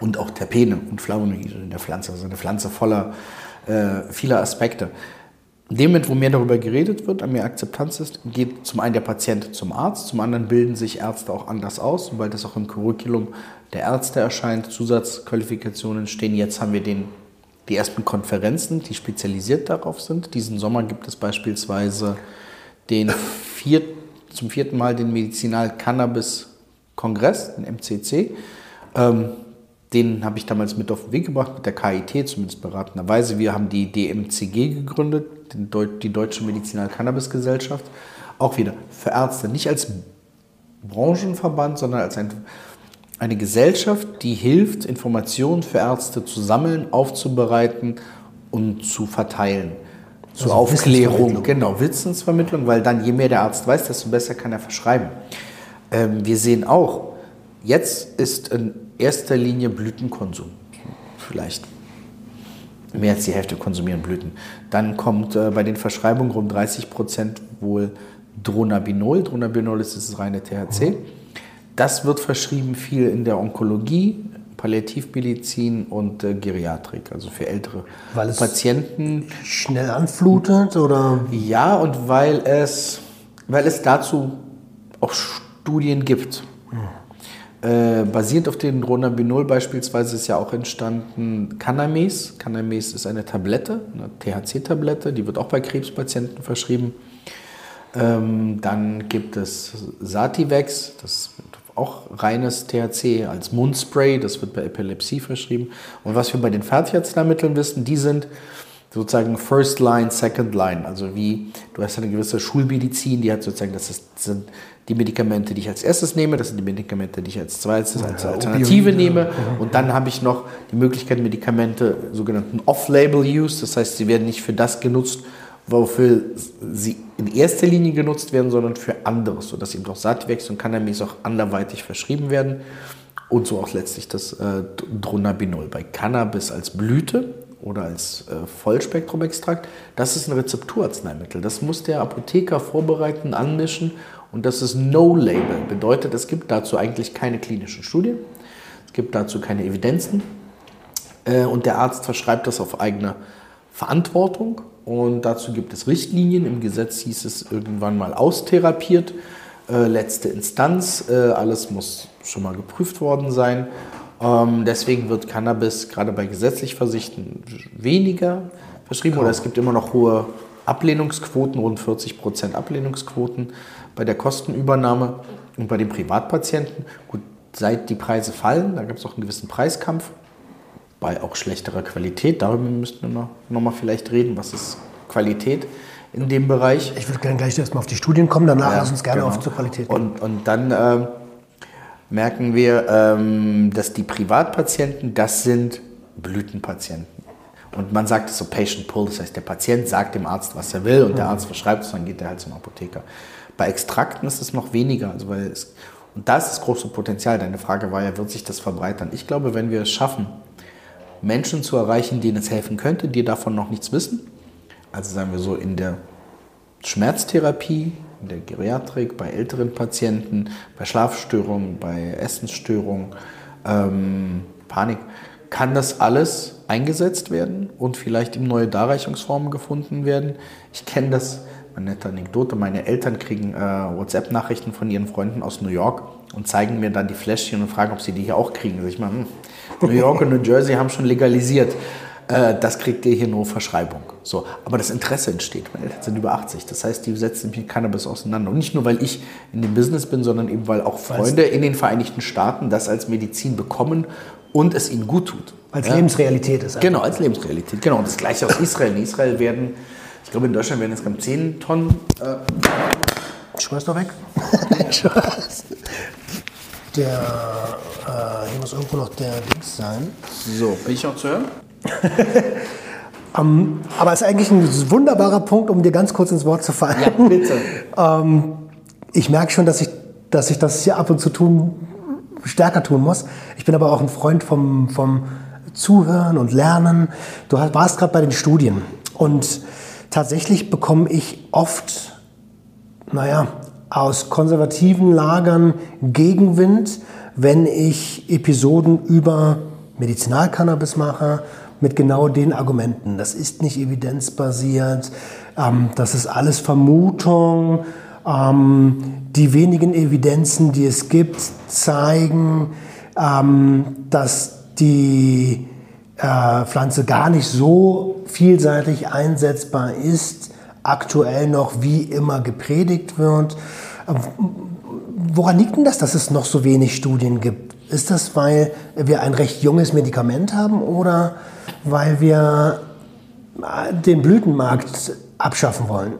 und auch Terpene und Flavonoide in der Pflanze. Also eine Pflanze voller äh, vieler Aspekte. In dem Moment, wo mehr darüber geredet wird, an mehr Akzeptanz ist, geht zum einen der Patient zum Arzt, zum anderen bilden sich Ärzte auch anders aus, weil das auch im Curriculum der Ärzte erscheint, Zusatzqualifikationen stehen. Jetzt haben wir den, die ersten Konferenzen, die spezialisiert darauf sind. Diesen Sommer gibt es beispielsweise den vier, zum vierten Mal den Medizinal-Cannabis-Kongress, den MCC. Ähm, den habe ich damals mit auf den Weg gebracht, mit der KIT zumindest beratenderweise. Wir haben die DMCG gegründet, die Deutsche Medizinal-Cannabis-Gesellschaft. Auch wieder für Ärzte, nicht als Branchenverband, sondern als ein, eine Gesellschaft, die hilft, Informationen für Ärzte zu sammeln, aufzubereiten und zu verteilen. Zur also Aufklärung, genau, Wissensvermittlung, weil dann je mehr der Arzt weiß, desto besser kann er verschreiben. Ähm, wir sehen auch, jetzt ist in erster Linie Blütenkonsum. Vielleicht mehr als die Hälfte konsumieren Blüten. Dann kommt äh, bei den Verschreibungen rund 30 Prozent wohl Dronabinol. Dronabinol ist das reine THC. Das wird verschrieben viel in der Onkologie, Palliativmedizin und äh, Geriatrik, also für ältere weil es Patienten. Schnell anflutet oder? Ja, und weil es, weil es dazu auch Studien gibt. Hm. Äh, basierend auf dem Dronabinol beispielsweise ist ja auch entstanden Canames. Canames ist eine Tablette, eine THC-Tablette, die wird auch bei Krebspatienten verschrieben. Ähm, dann gibt es Sativex, das ist auch reines THC als Mundspray, das wird bei Epilepsie verschrieben. Und was wir bei den Fertigarzneimitteln wissen, die sind sozusagen First Line, Second Line. Also wie, du hast eine gewisse Schulmedizin, die hat sozusagen, das ist, sind die Medikamente, die ich als erstes nehme, das sind die Medikamente, die ich als zweites als Alternative Opioide. nehme. Und dann habe ich noch die Möglichkeit, Medikamente, sogenannten Off-Label-Use, das heißt, sie werden nicht für das genutzt, wofür sie in erster Linie genutzt werden, sondern für anderes, sodass eben auch Sativex und Cannabis auch anderweitig verschrieben werden. Und so auch letztlich das äh, Dronabinol. Bei Cannabis als Blüte oder als äh, Vollspektrumextrakt, das ist ein Rezepturarzneimittel. Das muss der Apotheker vorbereiten, anmischen und das ist No-Label. Bedeutet, es gibt dazu eigentlich keine klinischen Studien, es gibt dazu keine Evidenzen äh, und der Arzt verschreibt das auf eigene Verantwortung und dazu gibt es Richtlinien. Im Gesetz hieß es irgendwann mal austherapiert, äh, letzte Instanz, äh, alles muss schon mal geprüft worden sein. Ähm, deswegen wird Cannabis gerade bei gesetzlich Versichten weniger verschrieben oder es gibt immer noch hohe Ablehnungsquoten, rund 40 Prozent Ablehnungsquoten bei der Kostenübernahme und bei den Privatpatienten. Gut, seit die Preise fallen, da gibt es auch einen gewissen Preiskampf bei auch schlechterer Qualität. Darüber müssten wir noch, noch mal vielleicht reden. Was ist Qualität in dem Bereich? Ich würde gerne gleich erstmal auf die Studien kommen, danach Ja, lass uns gerne genau. auf zur Qualität kommen. Und, und dann ähm, merken wir, ähm, dass die Privatpatienten, das sind Blütenpatienten. Und man sagt es so Patient Pull, das heißt, der Patient sagt dem Arzt, was er will und der Arzt verschreibt es, dann geht er halt zum Apotheker. Bei Extrakten ist es noch weniger, also weil es, und da ist das große Potenzial. Deine Frage war ja, wird sich das verbreitern? Ich glaube, wenn wir es schaffen, Menschen zu erreichen, denen es helfen könnte, die davon noch nichts wissen, also sagen wir so in der Schmerztherapie, in der Geriatrik, bei älteren Patienten, bei Schlafstörungen, bei Essensstörungen, ähm, Panik, kann das alles eingesetzt werden und vielleicht eben neue Darreichungsformen gefunden werden. Ich kenne das, eine nette Anekdote, meine Eltern kriegen äh, WhatsApp-Nachrichten von ihren Freunden aus New York und zeigen mir dann die Fläschchen und fragen, ob sie die hier auch kriegen. Sag ich hm, New York und New Jersey haben schon legalisiert. Äh, das kriegt ihr hier nur Verschreibung. So, aber das Interesse entsteht. Meine Eltern sind über 80. Das heißt, die setzen sich mit Cannabis auseinander. Und nicht nur, weil ich in dem Business bin, sondern eben, weil auch Freunde in den Vereinigten Staaten das als Medizin bekommen und es ihnen gut tut. Als Ja? Lebensrealität ist. Genau, als Lebensrealität. Genau. Und das gleiche aus Israel. In Israel werden, ich glaube, in Deutschland werden insgesamt 10 Tonnen. Äh, Schmeiß doch weg. Spaß. Der, äh, hier muss irgendwo noch der Dings sein. so, bin ich auch zu hören? Aber es ist eigentlich ein wunderbarer Punkt, um dir ganz kurz ins Wort zu fallen. Ja, bitte. Ähm, ich merke schon, dass ich, dass ich das hier ab und zu tun, stärker tun muss. Ich bin aber auch ein Freund vom, vom Zuhören und Lernen. Du warst gerade bei den Studien und tatsächlich bekomme ich oft, naja, aus konservativen Lagern Gegenwind, wenn ich Episoden über Medizinalcannabis mache, mit genau den Argumenten. Das ist nicht evidenzbasiert, ähm, das ist alles Vermutung. Ähm, die wenigen Evidenzen, die es gibt, zeigen, ähm, dass die äh, Pflanze gar nicht so vielseitig einsetzbar ist, aktuell noch wie immer gepredigt wird. Woran liegt denn das, dass es noch so wenig Studien gibt? Ist das, weil wir ein recht junges Medikament haben oder weil wir äh, den Blütenmarkt abschaffen wollen?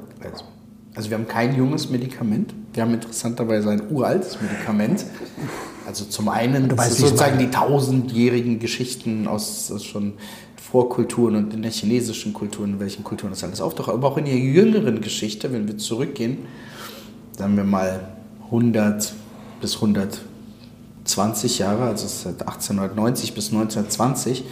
Also, wir haben kein junges Medikament. Wir haben interessanterweise ein uraltes Medikament. Also zum einen das weißt, sozusagen die tausendjährigen Geschichten aus, aus schon Vorkulturen und in der chinesischen Kultur, in welchen Kulturen das alles auftaucht, aber auch in der jüngeren Geschichte, wenn wir zurückgehen, sagen wir mal 100 bis 120 Jahre, also seit 1890 bis 1920,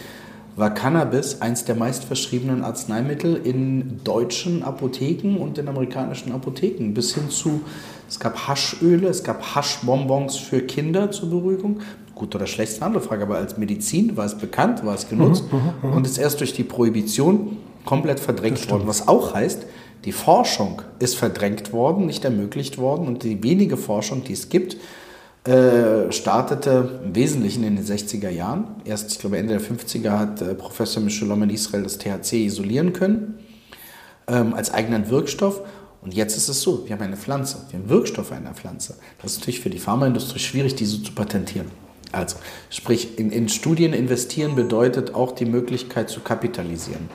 war Cannabis eins der meistverschriebenen Arzneimittel in deutschen Apotheken und in amerikanischen Apotheken. Bis hin zu, es gab Haschöle, es gab Haschbonbons für Kinder zur Beruhigung. Gut oder schlecht ist eine andere Frage, aber als Medizin war es bekannt, war es genutzt und ist erst durch die Prohibition komplett verdrängt worden. Was auch heißt, die Forschung ist verdrängt worden, nicht ermöglicht worden und die wenige Forschung, die es gibt, äh, startete im Wesentlichen in den 60er Jahren. Erst, ich glaube, Ende der 50er hat äh, Professor Michelom in Israel das THC isolieren können ähm, als eigenen Wirkstoff. Und jetzt ist es so, wir haben eine Pflanze, wir haben Wirkstoff einer Pflanze. Das ist natürlich für die Pharmaindustrie schwierig, diese zu patentieren. Also, sprich, in, in Studien investieren bedeutet auch die Möglichkeit zu kapitalisieren.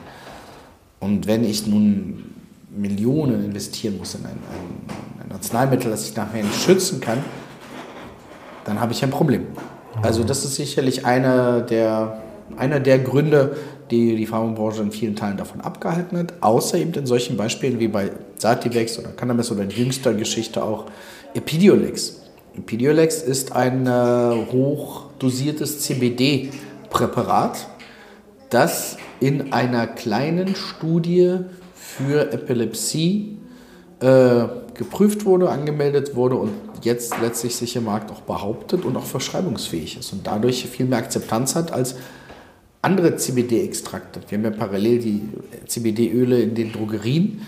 Und wenn ich nun Millionen investieren muss in ein, ein, ein Arzneimittel, das ich nachher nicht schützen kann, dann habe ich ein Problem. Also das ist sicherlich einer der, einer der Gründe, die die Pharmabranche in vielen Teilen davon abgehalten hat, außer eben in solchen Beispielen wie bei Sativex oder Cannabis oder in jüngster Geschichte auch Epidiolex. Epidiolex ist ein äh, hochdosiertes CBD-Präparat, das in einer kleinen Studie für Epilepsie äh, geprüft wurde, angemeldet wurde und jetzt letztlich sich im Markt auch behauptet und auch verschreibungsfähig ist und dadurch viel mehr Akzeptanz hat als andere CBD-Extrakte. Wir haben ja parallel die CBD-Öle in den Drogerien.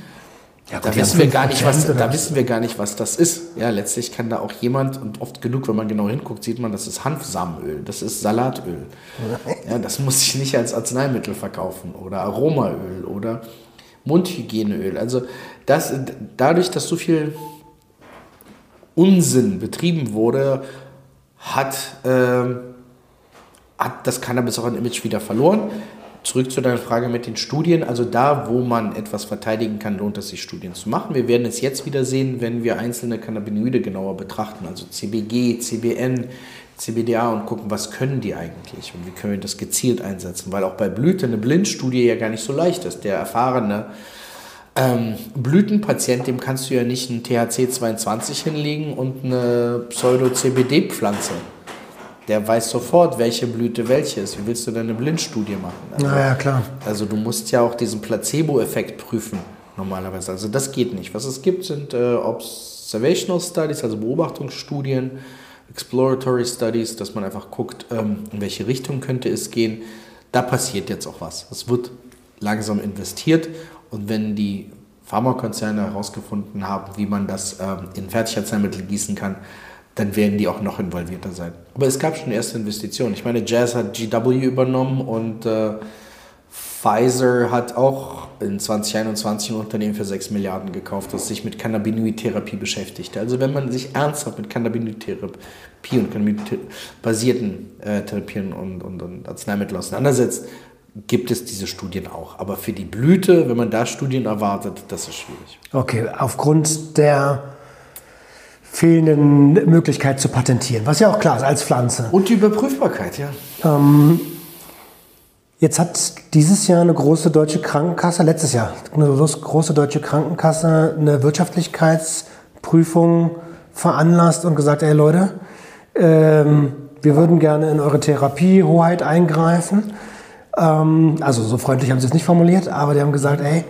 Ja, gut, da wissen wir gar nicht, was, 5% oder da wissen wir gar nicht, was das ist. Ja, letztlich kann da auch jemand und oft genug, wenn man genau hinguckt, sieht man, das ist Hanfsamenöl, das ist Salatöl. Ja, das muss ich nicht als Arzneimittel verkaufen oder Aromaöl oder Mundhygieneöl. Also das, dadurch, dass so viel Unsinn betrieben wurde, hat, ähm, hat das Cannabis auch ein Image wieder verloren. Zurück zu deiner Frage mit den Studien. Also da, wo man etwas verteidigen kann, lohnt es sich, Studien zu machen. Wir werden es jetzt wieder sehen, wenn wir einzelne Cannabinoide genauer betrachten, also CBG, CBN, CBDA und gucken, was können die eigentlich und wie können wir das gezielt einsetzen. Weil auch bei Blüte eine Blindstudie ja gar nicht so leicht ist. Der erfahrene ähm, Blütenpatient, dem kannst du ja nicht ein THC 22 hinlegen und eine Pseudo-CBD-Pflanze. Der weiß sofort, welche Blüte welche ist. Wie willst du denn eine Blindstudie machen? Also, Naja, klar. also du musst ja auch diesen Placebo-Effekt prüfen normalerweise. Also das geht nicht. Was es gibt, sind äh, Observational Studies, also Beobachtungsstudien, Exploratory Studies, dass man einfach guckt, ähm, in welche Richtung könnte es gehen. Da passiert jetzt auch was. Es wird langsam investiert und wenn die Pharmakonzerne herausgefunden haben, wie man das ähm, in Fertigarzneimittel gießen kann, dann werden die auch noch involvierter sein. Aber es gab schon erste Investitionen. Ich meine, Jazz hat GW übernommen und äh, Pfizer hat auch in 2021 ein Unternehmen für 6 Milliarden gekauft, das sich mit Cannabinoid-Therapie beschäftigte. Also wenn man sich ernsthaft mit Cannabinoid-Therapie und Cannabinoid-basierten äh, Therapien und, und, und Arzneimitteln auseinandersetzt, gibt es diese Studien auch. Aber für die Blüte, wenn man da Studien erwartet, das ist schwierig. Okay, aufgrund der fehlenden Möglichkeit zu patentieren, was ja auch klar ist als Pflanze. Und die Überprüfbarkeit, ja. Jetzt hat dieses Jahr eine große deutsche Krankenkasse, letztes Jahr, eine große deutsche Krankenkasse eine Wirtschaftlichkeitsprüfung veranlasst und gesagt, ey Leute, ähm, wir würden gerne in eure Therapiehoheit eingreifen. Ähm, also so freundlich haben sie es nicht formuliert, aber die haben gesagt, ey,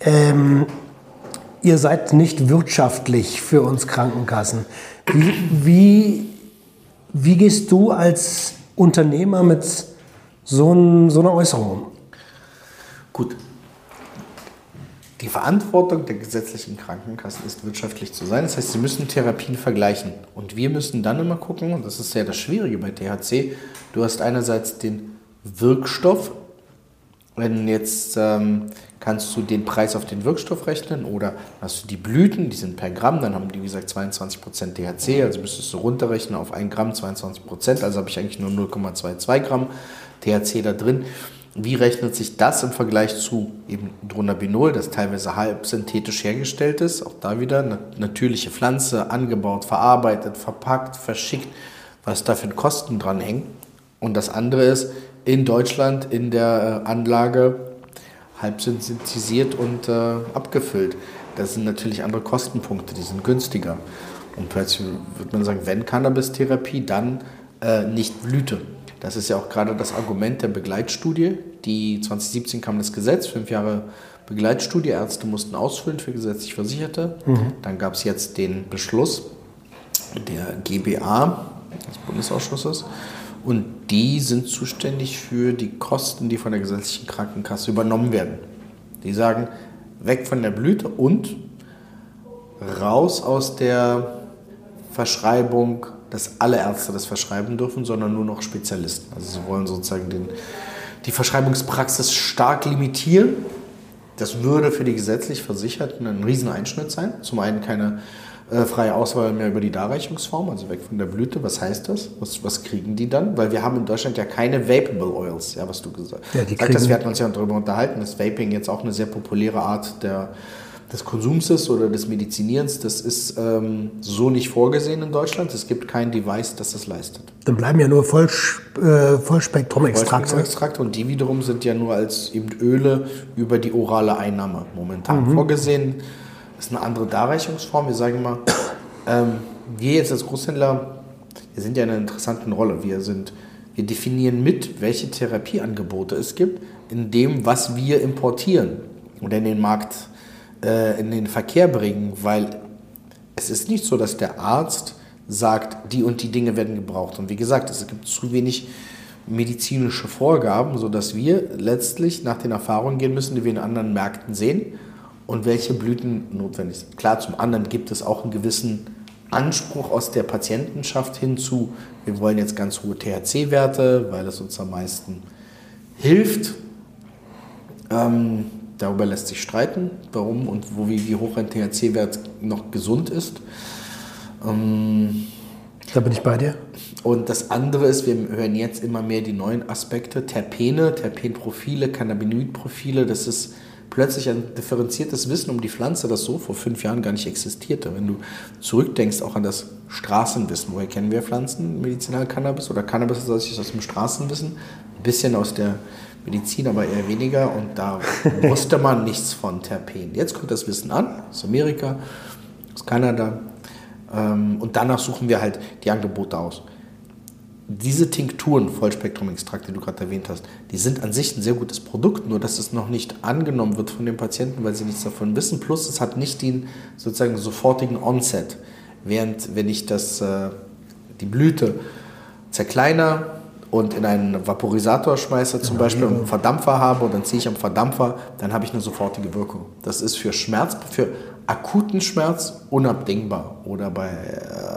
ähm, ihr seid nicht wirtschaftlich für uns Krankenkassen. Wie, wie, wie gehst du als Unternehmer mit so, ein, so einer Äußerung um? Gut. Die Verantwortung der gesetzlichen Krankenkassen ist, wirtschaftlich zu sein. Das heißt, sie müssen Therapien vergleichen. Und wir müssen dann immer gucken, und das ist ja das Schwierige bei THC, du hast einerseits den Wirkstoff, wenn jetzt ähm, kannst du den Preis auf den Wirkstoff rechnen oder hast du die Blüten, die sind per Gramm, dann haben die wie gesagt 22% THC, also müsstest du runterrechnen auf 1 Gramm 22%, also habe ich eigentlich nur 0,22 Gramm THC da drin. Wie rechnet sich das im Vergleich zu eben Dronabinol, das teilweise halb synthetisch hergestellt ist? Auch da wieder eine natürliche Pflanze, angebaut, verarbeitet, verpackt, verschickt, was da für Kosten dran hängen. Und das andere ist, in Deutschland in der äh, Anlage halb synthetisiert und äh, abgefüllt. Das sind natürlich andere Kostenpunkte, die sind günstiger. Und plötzlich würde man sagen, wenn Cannabis-Therapie, dann äh, nicht Blüte. Das ist ja auch gerade das Argument der Begleitstudie. Die 2017 kam das Gesetz, fünf Jahre Begleitstudie, Ärzte mussten ausfüllen für gesetzlich Versicherte. Dann gab es jetzt den Beschluss der GBA, des Bundesausschusses. Und die sind zuständig für die Kosten, die von der gesetzlichen Krankenkasse übernommen werden. Die sagen, weg von der Blüte und raus aus der Verschreibung, dass alle Ärzte das verschreiben dürfen, sondern nur noch Spezialisten. Also sie wollen sozusagen den, die Verschreibungspraxis stark limitieren. Das würde für die gesetzlich Versicherten ein Rieseneinschnitt sein. Zum einen keine äh, freie Auswahl mehr über die Darreichungsform, also weg von der Blüte. Was heißt das? Was, was kriegen die dann? Weil wir haben in Deutschland ja keine Vapable Oils, ja, was du gesagt hast. Ja, die das, wir hatten uns ja darüber unterhalten, dass Vaping jetzt auch eine sehr populäre Art der, des Konsums ist oder des Medizinierens. Das ist ähm, so nicht vorgesehen in Deutschland. Es gibt kein Device, das das leistet. Dann bleiben ja nur Voll, äh, Vollspektrum-Extrakte. Extrakte und die wiederum sind ja nur als eben Öle über die orale Einnahme momentan vorgesehen. Das ist eine andere Darreichungsform. Wir sagen immer, ähm, wir jetzt als Großhändler, wir sind ja in einer interessanten Rolle. Wir sind, wir definieren mit, welche Therapieangebote es gibt, in dem, was wir importieren oder in den Markt, äh, in den Verkehr bringen, weil es ist nicht so, dass der Arzt sagt, die und die Dinge werden gebraucht. Und wie gesagt, es gibt zu wenig medizinische Vorgaben, sodass wir letztlich nach den Erfahrungen gehen müssen, die wir in anderen Märkten sehen und welche Blüten notwendig sind. Klar, zum anderen gibt es auch einen gewissen Anspruch aus der Patientenschaft hinzu, wir wollen jetzt ganz hohe THC-Werte, weil es uns am meisten hilft. Ähm, darüber lässt sich streiten, warum und wo, wie, wie hoch ein THC-Wert noch gesund ist. Ähm, Da bin ich bei dir. und das andere ist, wir hören jetzt immer mehr die neuen Aspekte, Terpene, Terpenprofile, Cannabinoidprofile, das ist plötzlich ein differenziertes Wissen um die Pflanze, das so vor fünf Jahren gar nicht existierte. Wenn du zurückdenkst, auch an das Straßenwissen, woher kennen wir Pflanzen, Medizinalcannabis oder Cannabis ist das aus dem Straßenwissen, ein bisschen aus der Medizin, aber eher weniger. Und da wusste man nichts von Terpen. Jetzt kommt das Wissen an, aus Amerika, aus Kanada. Ähm, und danach suchen wir halt die Angebote aus diese Tinkturen, Vollspektrum-Extrakt, die du gerade erwähnt hast, die sind an sich ein sehr gutes Produkt, nur dass es noch nicht angenommen wird von den Patienten, weil sie nichts davon wissen. Plus, es hat nicht den sozusagen sofortigen Onset. Während, wenn ich das, äh, die Blüte zerkleiner und in einen Vaporisator schmeiße, zum Beispiel einen Verdampfer habe und dann ziehe ich am Verdampfer, dann habe ich eine sofortige Wirkung. Das ist für Schmerz, für akuten Schmerz unabdingbar. Oder bei äh,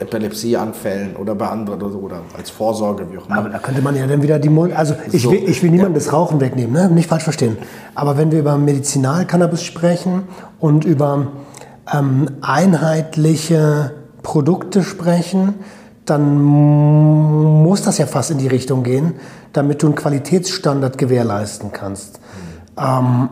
Epilepsieanfällen oder bei anderen oder, so, oder als Vorsorge, wie auch immer. Aber da könnte man ja dann wieder die Mund. Also ich So. will, ich will niemandem das Rauchen wegnehmen, ne? nicht falsch verstehen. Aber wenn wir über Medizinalcannabis sprechen und über ähm, einheitliche Produkte sprechen, dann muss das ja fast in die Richtung gehen, damit du einen Qualitätsstandard gewährleisten kannst. Ähm,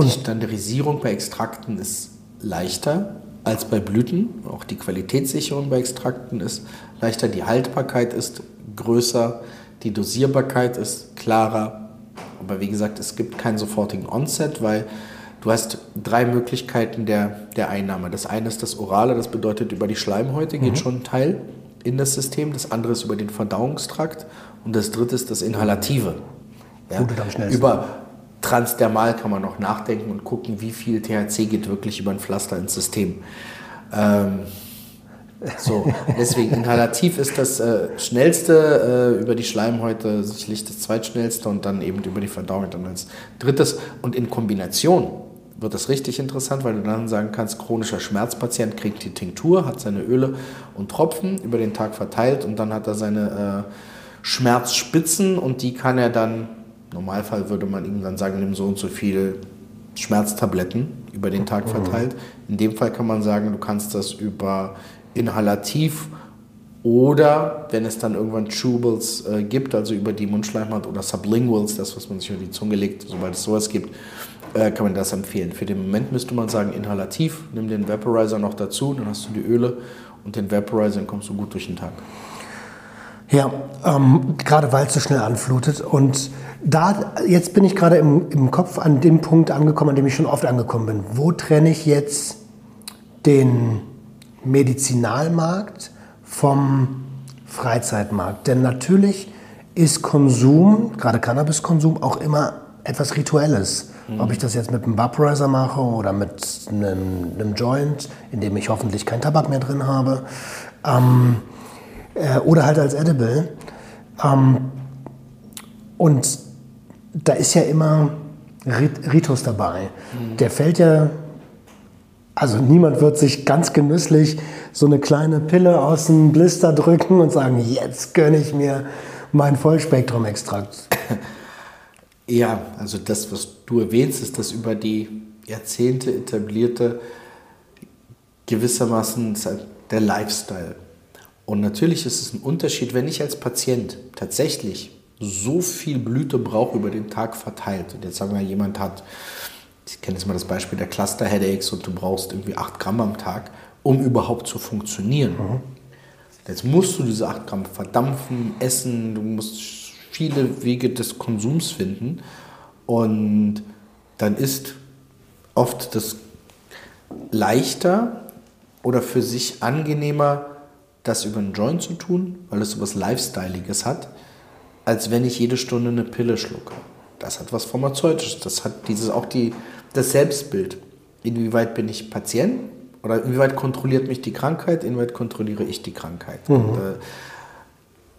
Die Standardisierung bei Extrakten ist leichter als bei Blüten. Auch die Qualitätssicherung bei Extrakten ist leichter. Die Haltbarkeit ist größer. Die Dosierbarkeit ist klarer. Aber wie gesagt, es gibt keinen sofortigen Onset, weil du hast drei Möglichkeiten der, der Einnahme. Das eine ist das Orale, das bedeutet, über die Schleimhäute geht schon ein Teil in das System. Das andere ist über den Verdauungstrakt. Und das dritte ist das Inhalative. Ja, über transdermal kann man noch nachdenken und gucken, wie viel THC geht wirklich über ein Pflaster ins System. Ähm, so, deswegen inhalativ ist das äh, schnellste äh, über die Schleimhäute, sicherlich das zweitschnellste und dann eben über die Verdauung dann als drittes. Und in Kombination wird das richtig interessant, weil du dann sagen kannst, chronischer Schmerzpatient kriegt die Tinktur, hat seine Öle und Tropfen über den Tag verteilt und dann hat er seine äh, Schmerzspitzen und die kann er dann, Normalfall würde man ihm dann sagen, nimm so und so viel Schmerztabletten über den Tag verteilt. In dem Fall kann man sagen, du kannst das über inhalativ oder wenn es dann irgendwann Chewables äh, gibt, also über die Mundschleimhaut oder Sublinguals, das was man sich über die Zunge legt, sobald es sowas gibt, äh, kann man das empfehlen. Für den Moment müsste man sagen inhalativ, nimm den Vaporizer noch dazu, dann hast du die Öle und den Vaporizer, dann kommst du gut durch den Tag. Ja, ähm, gerade weil es so schnell anflutet. Und da, jetzt bin ich gerade im, im Kopf an dem Punkt angekommen, an dem ich schon oft angekommen bin. Wo trenne ich jetzt den Medizinalmarkt vom Freizeitmarkt? Denn natürlich ist Konsum, gerade Cannabiskonsum, auch immer etwas Rituelles. Ob ich das jetzt mit einem Vaporizer mache oder mit einem, einem Joint, in dem ich hoffentlich keinen Tabak mehr drin habe. Ähm, äh, oder halt als Edible. Ähm, und da ist ja immer Rit Ritus dabei. Der fällt ja, also niemand wird sich ganz genüsslich so eine kleine Pille aus dem Blister drücken und sagen, jetzt gönne ich mir mein Vollspektrum-Extrakt. Ja, also das, was du erwähnst, ist das über die Jahrzehnte etablierte gewissermaßen der Lifestyle. Und natürlich ist es ein Unterschied, wenn ich als Patient tatsächlich so viel Blüte brauche über den Tag verteilt. Und jetzt sagen wir, jemand hat, ich kenne jetzt mal das Beispiel der Cluster Headaches und du brauchst irgendwie 8 Gramm am Tag, um überhaupt zu funktionieren. Mhm. Jetzt musst du diese 8 Gramm verdampfen, essen, du musst viele Wege des Konsums finden. Und dann ist oft das leichter oder für sich angenehmer, das über einen Joint zu tun, weil es so was Lifestyleiges hat, als wenn ich jede Stunde eine Pille schlucke. Das hat was Pharmazeutisches. Das hat dieses auch die, das Selbstbild. Inwieweit bin ich Patient oder inwieweit kontrolliert mich die Krankheit, inwieweit kontrolliere ich die Krankheit. Mhm. Und, äh,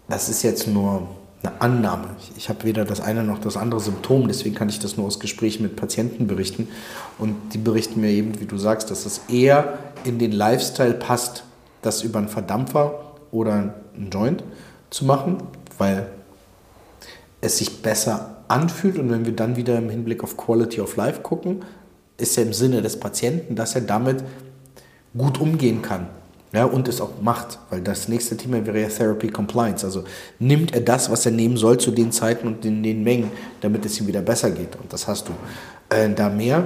das ist jetzt nur eine Annahme. Ich, ich habe weder das eine noch das andere Symptom, deswegen kann ich das nur aus Gesprächen mit Patienten berichten. Und die berichten mir eben, wie du sagst, dass es eher in den Lifestyle passt, das über einen Verdampfer oder einen Joint zu machen, weil es sich besser anfühlt. Und wenn wir dann wieder im Hinblick auf Quality of Life gucken, ist ja im Sinne des Patienten, dass er damit gut umgehen kann. Ja, und es auch macht, weil das nächste Thema wäre ja Therapy Compliance. Also nimmt er das, was er nehmen soll zu den Zeiten und in den Mengen, damit es ihm wieder besser geht. Und das hast du äh, da mehr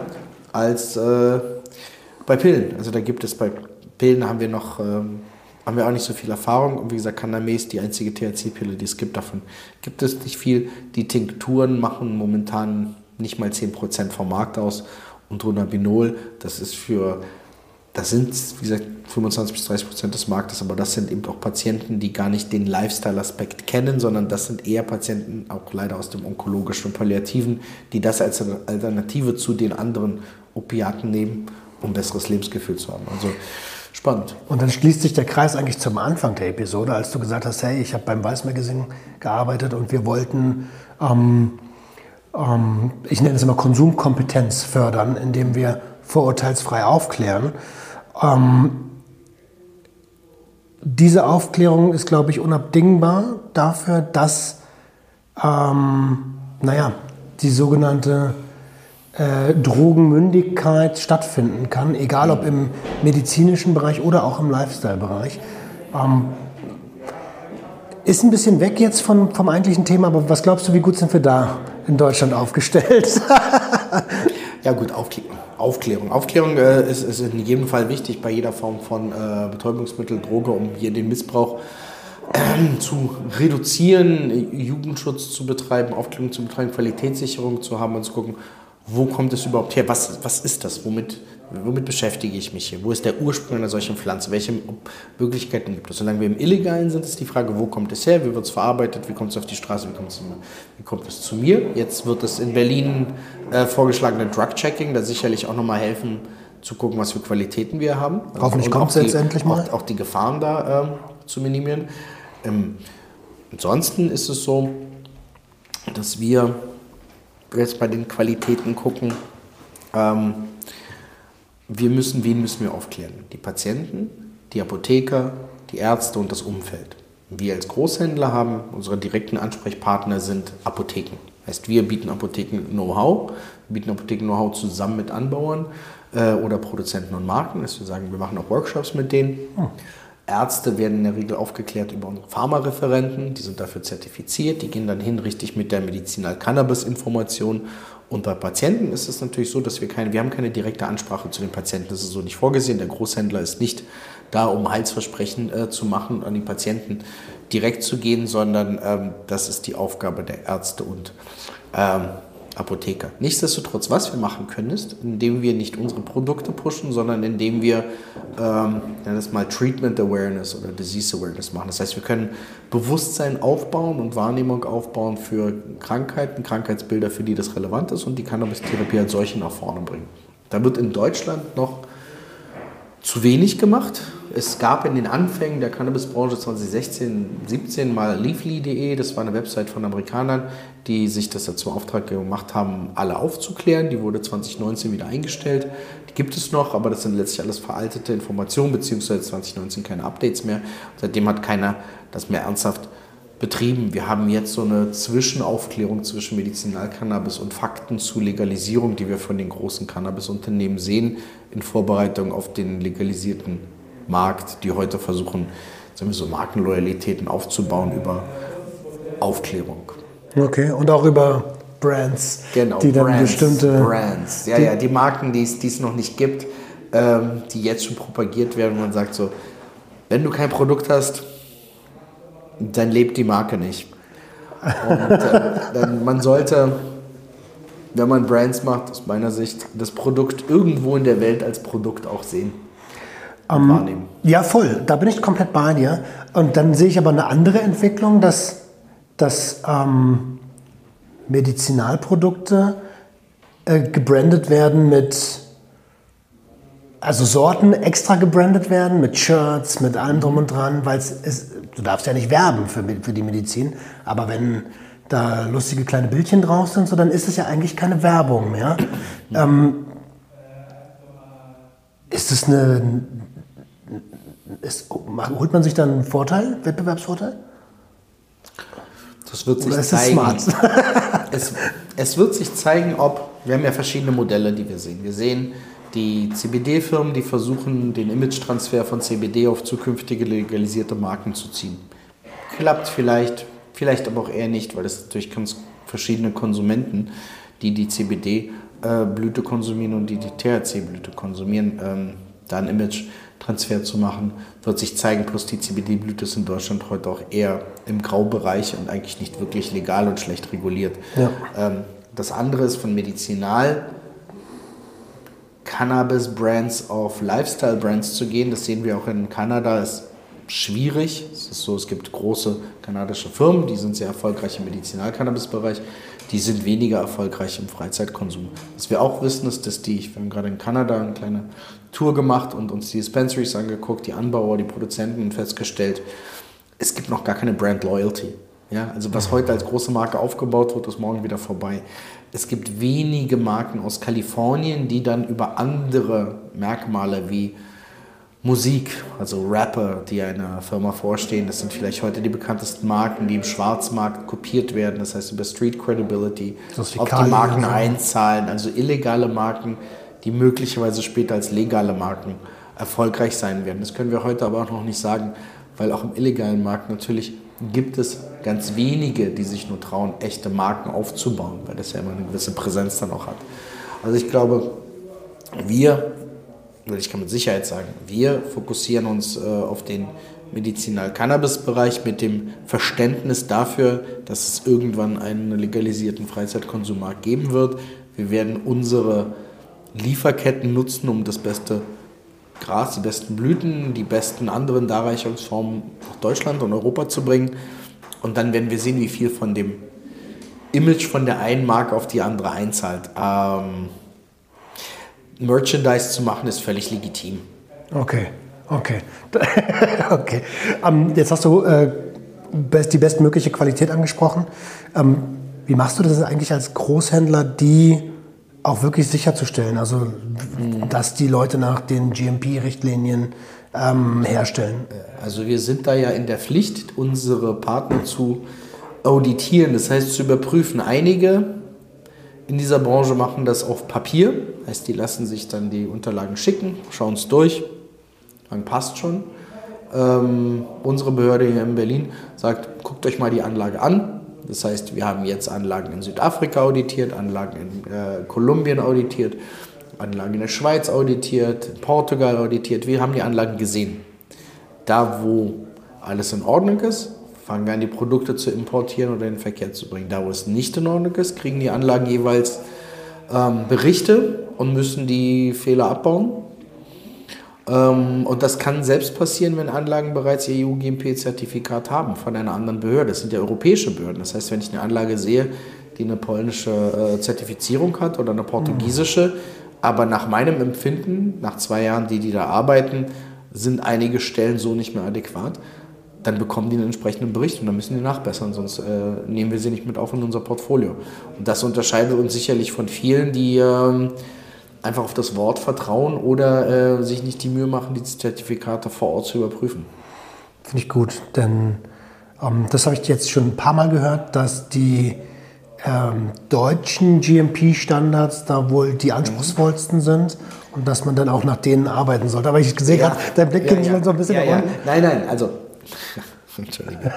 als äh, bei Pillen. Also da gibt es bei Pillen haben wir noch ähm, haben wir auch nicht so viel Erfahrung. Und wie gesagt, Cannabis, die einzige THC-Pille, die es gibt, davon gibt es nicht viel. Die Tinkturen machen momentan nicht mal 10% vom Markt aus. Und Dronabinol, das ist für das sind, wie gesagt, 25 bis 30 Prozent des Marktes, aber das sind eben auch Patienten, die gar nicht den Lifestyle-Aspekt kennen, sondern das sind eher Patienten, auch leider aus dem onkologischen und palliativen, die das als Alternative zu den anderen Opiaten nehmen, um besseres Lebensgefühl zu haben. Also spannend. Und dann schließt sich der Kreis eigentlich zum Anfang der Episode, als du gesagt hast, hey, ich habe beim Weiß Magazine gearbeitet und wir wollten, ähm, ähm, ich nenne es immer Konsumkompetenz fördern, indem wir vorurteilsfrei aufklären. Ähm, diese Aufklärung ist, glaube ich, unabdingbar dafür, dass, ähm, naja, die sogenannte äh, Drogenmündigkeit stattfinden kann, egal ob im medizinischen Bereich oder auch im Lifestyle-Bereich. Ähm, ist ein bisschen weg jetzt von, vom eigentlichen Thema, aber was glaubst du, wie gut sind wir da in Deutschland aufgestellt? ja gut, Aufklärung. Aufklärung. Aufklärung äh, ist, ist, in jedem Fall wichtig bei jeder Form von äh, Betäubungsmittel, Droge, um hier den Missbrauch äh, zu reduzieren, Jugendschutz zu betreiben, Aufklärung zu betreiben, Qualitätssicherung zu haben und zu gucken, wo kommt es überhaupt her? Was, was ist das? Womit, womit beschäftige ich mich hier? Wo ist der Ursprung einer solchen Pflanze? Welche Möglichkeiten gibt es? Solange wir im Illegalen sind, ist die Frage, wo kommt es her? Wie wird es verarbeitet? Wie kommt es auf die Straße? Wie kommt es, wie kommt es zu mir? Jetzt wird es in Berlin äh, vorgeschlagene Drug-Checking da sicherlich auch nochmal helfen, zu gucken, was für Qualitäten wir haben. Hoffentlich kommt es jetzt endlich mal. Auch, auch, die Gefahren da äh, zu minimieren. Ähm, ansonsten ist es so, dass wir jetzt bei den Qualitäten gucken, ähm, wir müssen, wen müssen wir aufklären? Die Patienten, die Apotheker, die Ärzte und das Umfeld. Wir als Großhändler haben, unsere direkten Ansprechpartner sind Apotheken. Heißt, wir bieten Apotheken-Know-how, bieten Apotheken-Know-how zusammen mit Anbauern äh, oder Produzenten und Marken. Dass wir sagen, wir machen auch Workshops mit denen. Hm. Ärzte werden in der Regel aufgeklärt über unsere Pharmareferenten, die sind dafür zertifiziert, die gehen dann hin richtig mit der Medizinal-Cannabis-Information. Und bei Patienten ist es natürlich so, dass wir keine, wir haben keine direkte Ansprache zu den Patienten. Das ist so nicht vorgesehen. Der Großhändler ist nicht da, um Heilsversprechen äh, zu machen und an die Patienten direkt zu gehen, sondern ähm, das ist die Aufgabe der Ärzte und ähm, Apotheker. Nichtsdestotrotz, was wir machen können, ist, indem wir nicht unsere Produkte pushen, sondern indem wir, ähm, das mal Treatment Awareness oder Disease Awareness machen. Das heißt, wir können Bewusstsein aufbauen und Wahrnehmung aufbauen für Krankheiten, Krankheitsbilder, für die das relevant ist und die Cannabis-Therapie als solche nach vorne bringen. Da wird in Deutschland noch zu wenig gemacht. Es gab in den Anfängen der Cannabisbranche 2016, 17 mal leafly.de, das war eine Website von Amerikanern, die sich das dazu Auftrag gemacht haben, alle aufzuklären. Die wurde 2019 wieder eingestellt. Die gibt es noch, aber das sind letztlich alles veraltete Informationen, beziehungsweise 2019 keine Updates mehr. Seitdem hat keiner das mehr ernsthaft betrieben. Wir haben jetzt so eine Zwischenaufklärung zwischen Medizinalcannabis und Fakten zu Legalisierung, die wir von den großen Cannabisunternehmen sehen, in Vorbereitung auf den legalisierten Markt, die heute versuchen, sagen wir so Markenloyalitäten aufzubauen über Aufklärung. Okay, und auch über Brands, Genau, die dann Brands, bestimmte. Brands. Ja, ja, die Marken, die es, die es noch nicht gibt, ähm, die jetzt schon propagiert werden. Man sagt so, wenn du kein Produkt hast, dann lebt die Marke nicht. Und äh, dann, man sollte, wenn man Brands macht, aus meiner Sicht, das Produkt irgendwo in der Welt als Produkt auch sehen. und wahrnehmen. Ja, voll. Da bin ich komplett bei dir. Und dann sehe ich aber eine andere Entwicklung, dass, dass ähm, Medizinalprodukte äh, gebrandet werden mit, also Sorten extra gebrandet werden mit Shirts, mit allem drum und dran, weil es du darfst ja nicht werben für, für die Medizin, aber wenn da lustige kleine Bildchen drauf sind, so, dann ist es ja eigentlich keine Werbung mehr. Ähm, ist es eine, ist, holt man sich dann einen Vorteil, Wettbewerbsvorteil? Das wird sich Oder zeigen. smart? es, es wird sich zeigen, ob, wir haben ja verschiedene Modelle, die wir sehen. Wir sehen die CBD-Firmen, die versuchen, den Image-Transfer von CBD auf zukünftige legalisierte Marken zu ziehen. Klappt vielleicht, vielleicht aber auch eher nicht, weil es natürlich ganz verschiedene Konsumenten, die die CBD-Blüte konsumieren und die die THC-Blüte konsumieren, ähm, da einen Image-Transfer zu machen, wird sich zeigen. Plus die CBD-Blüte ist in Deutschland heute auch eher im Graubereich und eigentlich nicht wirklich legal und schlecht reguliert. Ja. Ähm, das andere ist von Medizinal. Cannabis-Brands auf Lifestyle-Brands zu gehen. Das sehen wir auch in Kanada. Ist schwierig. Es ist so, es gibt große kanadische Firmen, die sind sehr erfolgreich im Medizinal-Cannabis-Bereich. Die sind weniger erfolgreich im Freizeitkonsum. Was wir auch wissen, ist, dass die, wir haben gerade in Kanada eine kleine Tour gemacht und uns die Dispensaries angeguckt, die Anbauer, die Produzenten und festgestellt, es gibt noch gar keine Brand Loyalty. Ja, also was heute als große Marke aufgebaut wird, ist morgen wieder vorbei. Es gibt wenige Marken aus Kalifornien, die dann über andere Merkmale wie Musik, also Rapper, die einer Firma vorstehen, das sind vielleicht heute die bekanntesten Marken, die im Schwarzmarkt kopiert werden, das heißt über Street Credibility auf die Marken einzahlen, also illegale Marken, die möglicherweise später als legale Marken erfolgreich sein werden. Das können wir heute aber auch noch nicht sagen, weil auch im illegalen Markt natürlich gibt es ganz wenige, die sich nur trauen, echte Marken aufzubauen, weil das ja immer eine gewisse Präsenz dann auch hat. Also ich glaube, wir, oder ich kann mit Sicherheit sagen, wir fokussieren uns äh, auf den Medizinal-Cannabis-Bereich mit dem Verständnis dafür, dass es irgendwann einen legalisierten Freizeitkonsummarkt geben wird. Wir werden unsere Lieferketten nutzen, um das beste Gras, die besten Blüten, die besten anderen Darreichungsformen nach Deutschland und Europa zu bringen. Und dann werden wir sehen, wie viel von dem Image von der einen Marke auf die andere einzahlt. Ähm, Merchandise zu machen ist völlig legitim. Okay, okay. okay. Ähm, jetzt hast du äh, best, die bestmögliche Qualität angesprochen. Ähm, wie machst du das eigentlich als Großhändler, die auch wirklich sicherzustellen, also dass die Leute nach den GMP-Richtlinien ähm, herstellen? Also wir sind da ja in der Pflicht, unsere Partner zu auditieren, das heißt zu überprüfen. Einige in dieser Branche machen das auf Papier, heißt die lassen sich dann die Unterlagen schicken, schauen es durch, dann passt schon. Ähm, unsere Behörde hier in Berlin sagt, guckt euch mal die Anlage an. Das heißt, wir haben jetzt Anlagen in Südafrika auditiert, Anlagen in äh, Kolumbien auditiert, Anlagen in der Schweiz auditiert, Portugal auditiert. Wir haben die Anlagen gesehen. Da, wo alles in Ordnung ist, fangen wir an, die Produkte zu importieren oder in den Verkehr zu bringen. Da, wo es nicht in Ordnung ist, kriegen die Anlagen jeweils ähm, Berichte und müssen die Fehler abbauen. Ähm, und das kann selbst passieren, wenn Anlagen bereits ihr EU-GMP-Zertifikat haben von einer anderen Behörde. Das sind ja europäische Behörden. Das heißt, wenn ich eine Anlage sehe, die eine polnische äh, Zertifizierung hat oder eine portugiesische, aber nach meinem Empfinden, nach zwei Jahren, die die da arbeiten, sind einige Stellen so nicht mehr adäquat, dann bekommen die einen entsprechenden Bericht und dann müssen die nachbessern, sonst äh, nehmen wir sie nicht mit auf in unser Portfolio. Und das unterscheidet uns sicherlich von vielen, die ähm, einfach auf das Wort vertrauen oder äh, sich nicht die Mühe machen, die Zertifikate vor Ort zu überprüfen. Finde ich gut, denn Ähm, das habe ich jetzt schon ein paar Mal gehört, dass die ähm, deutschen GMP-Standards da wohl die anspruchsvollsten sind und dass man dann auch nach denen arbeiten sollte. Aber ich sehe gerade, dein Blick geht schon so ein bisschen ja, ja. Nein, nein, also. Entschuldige.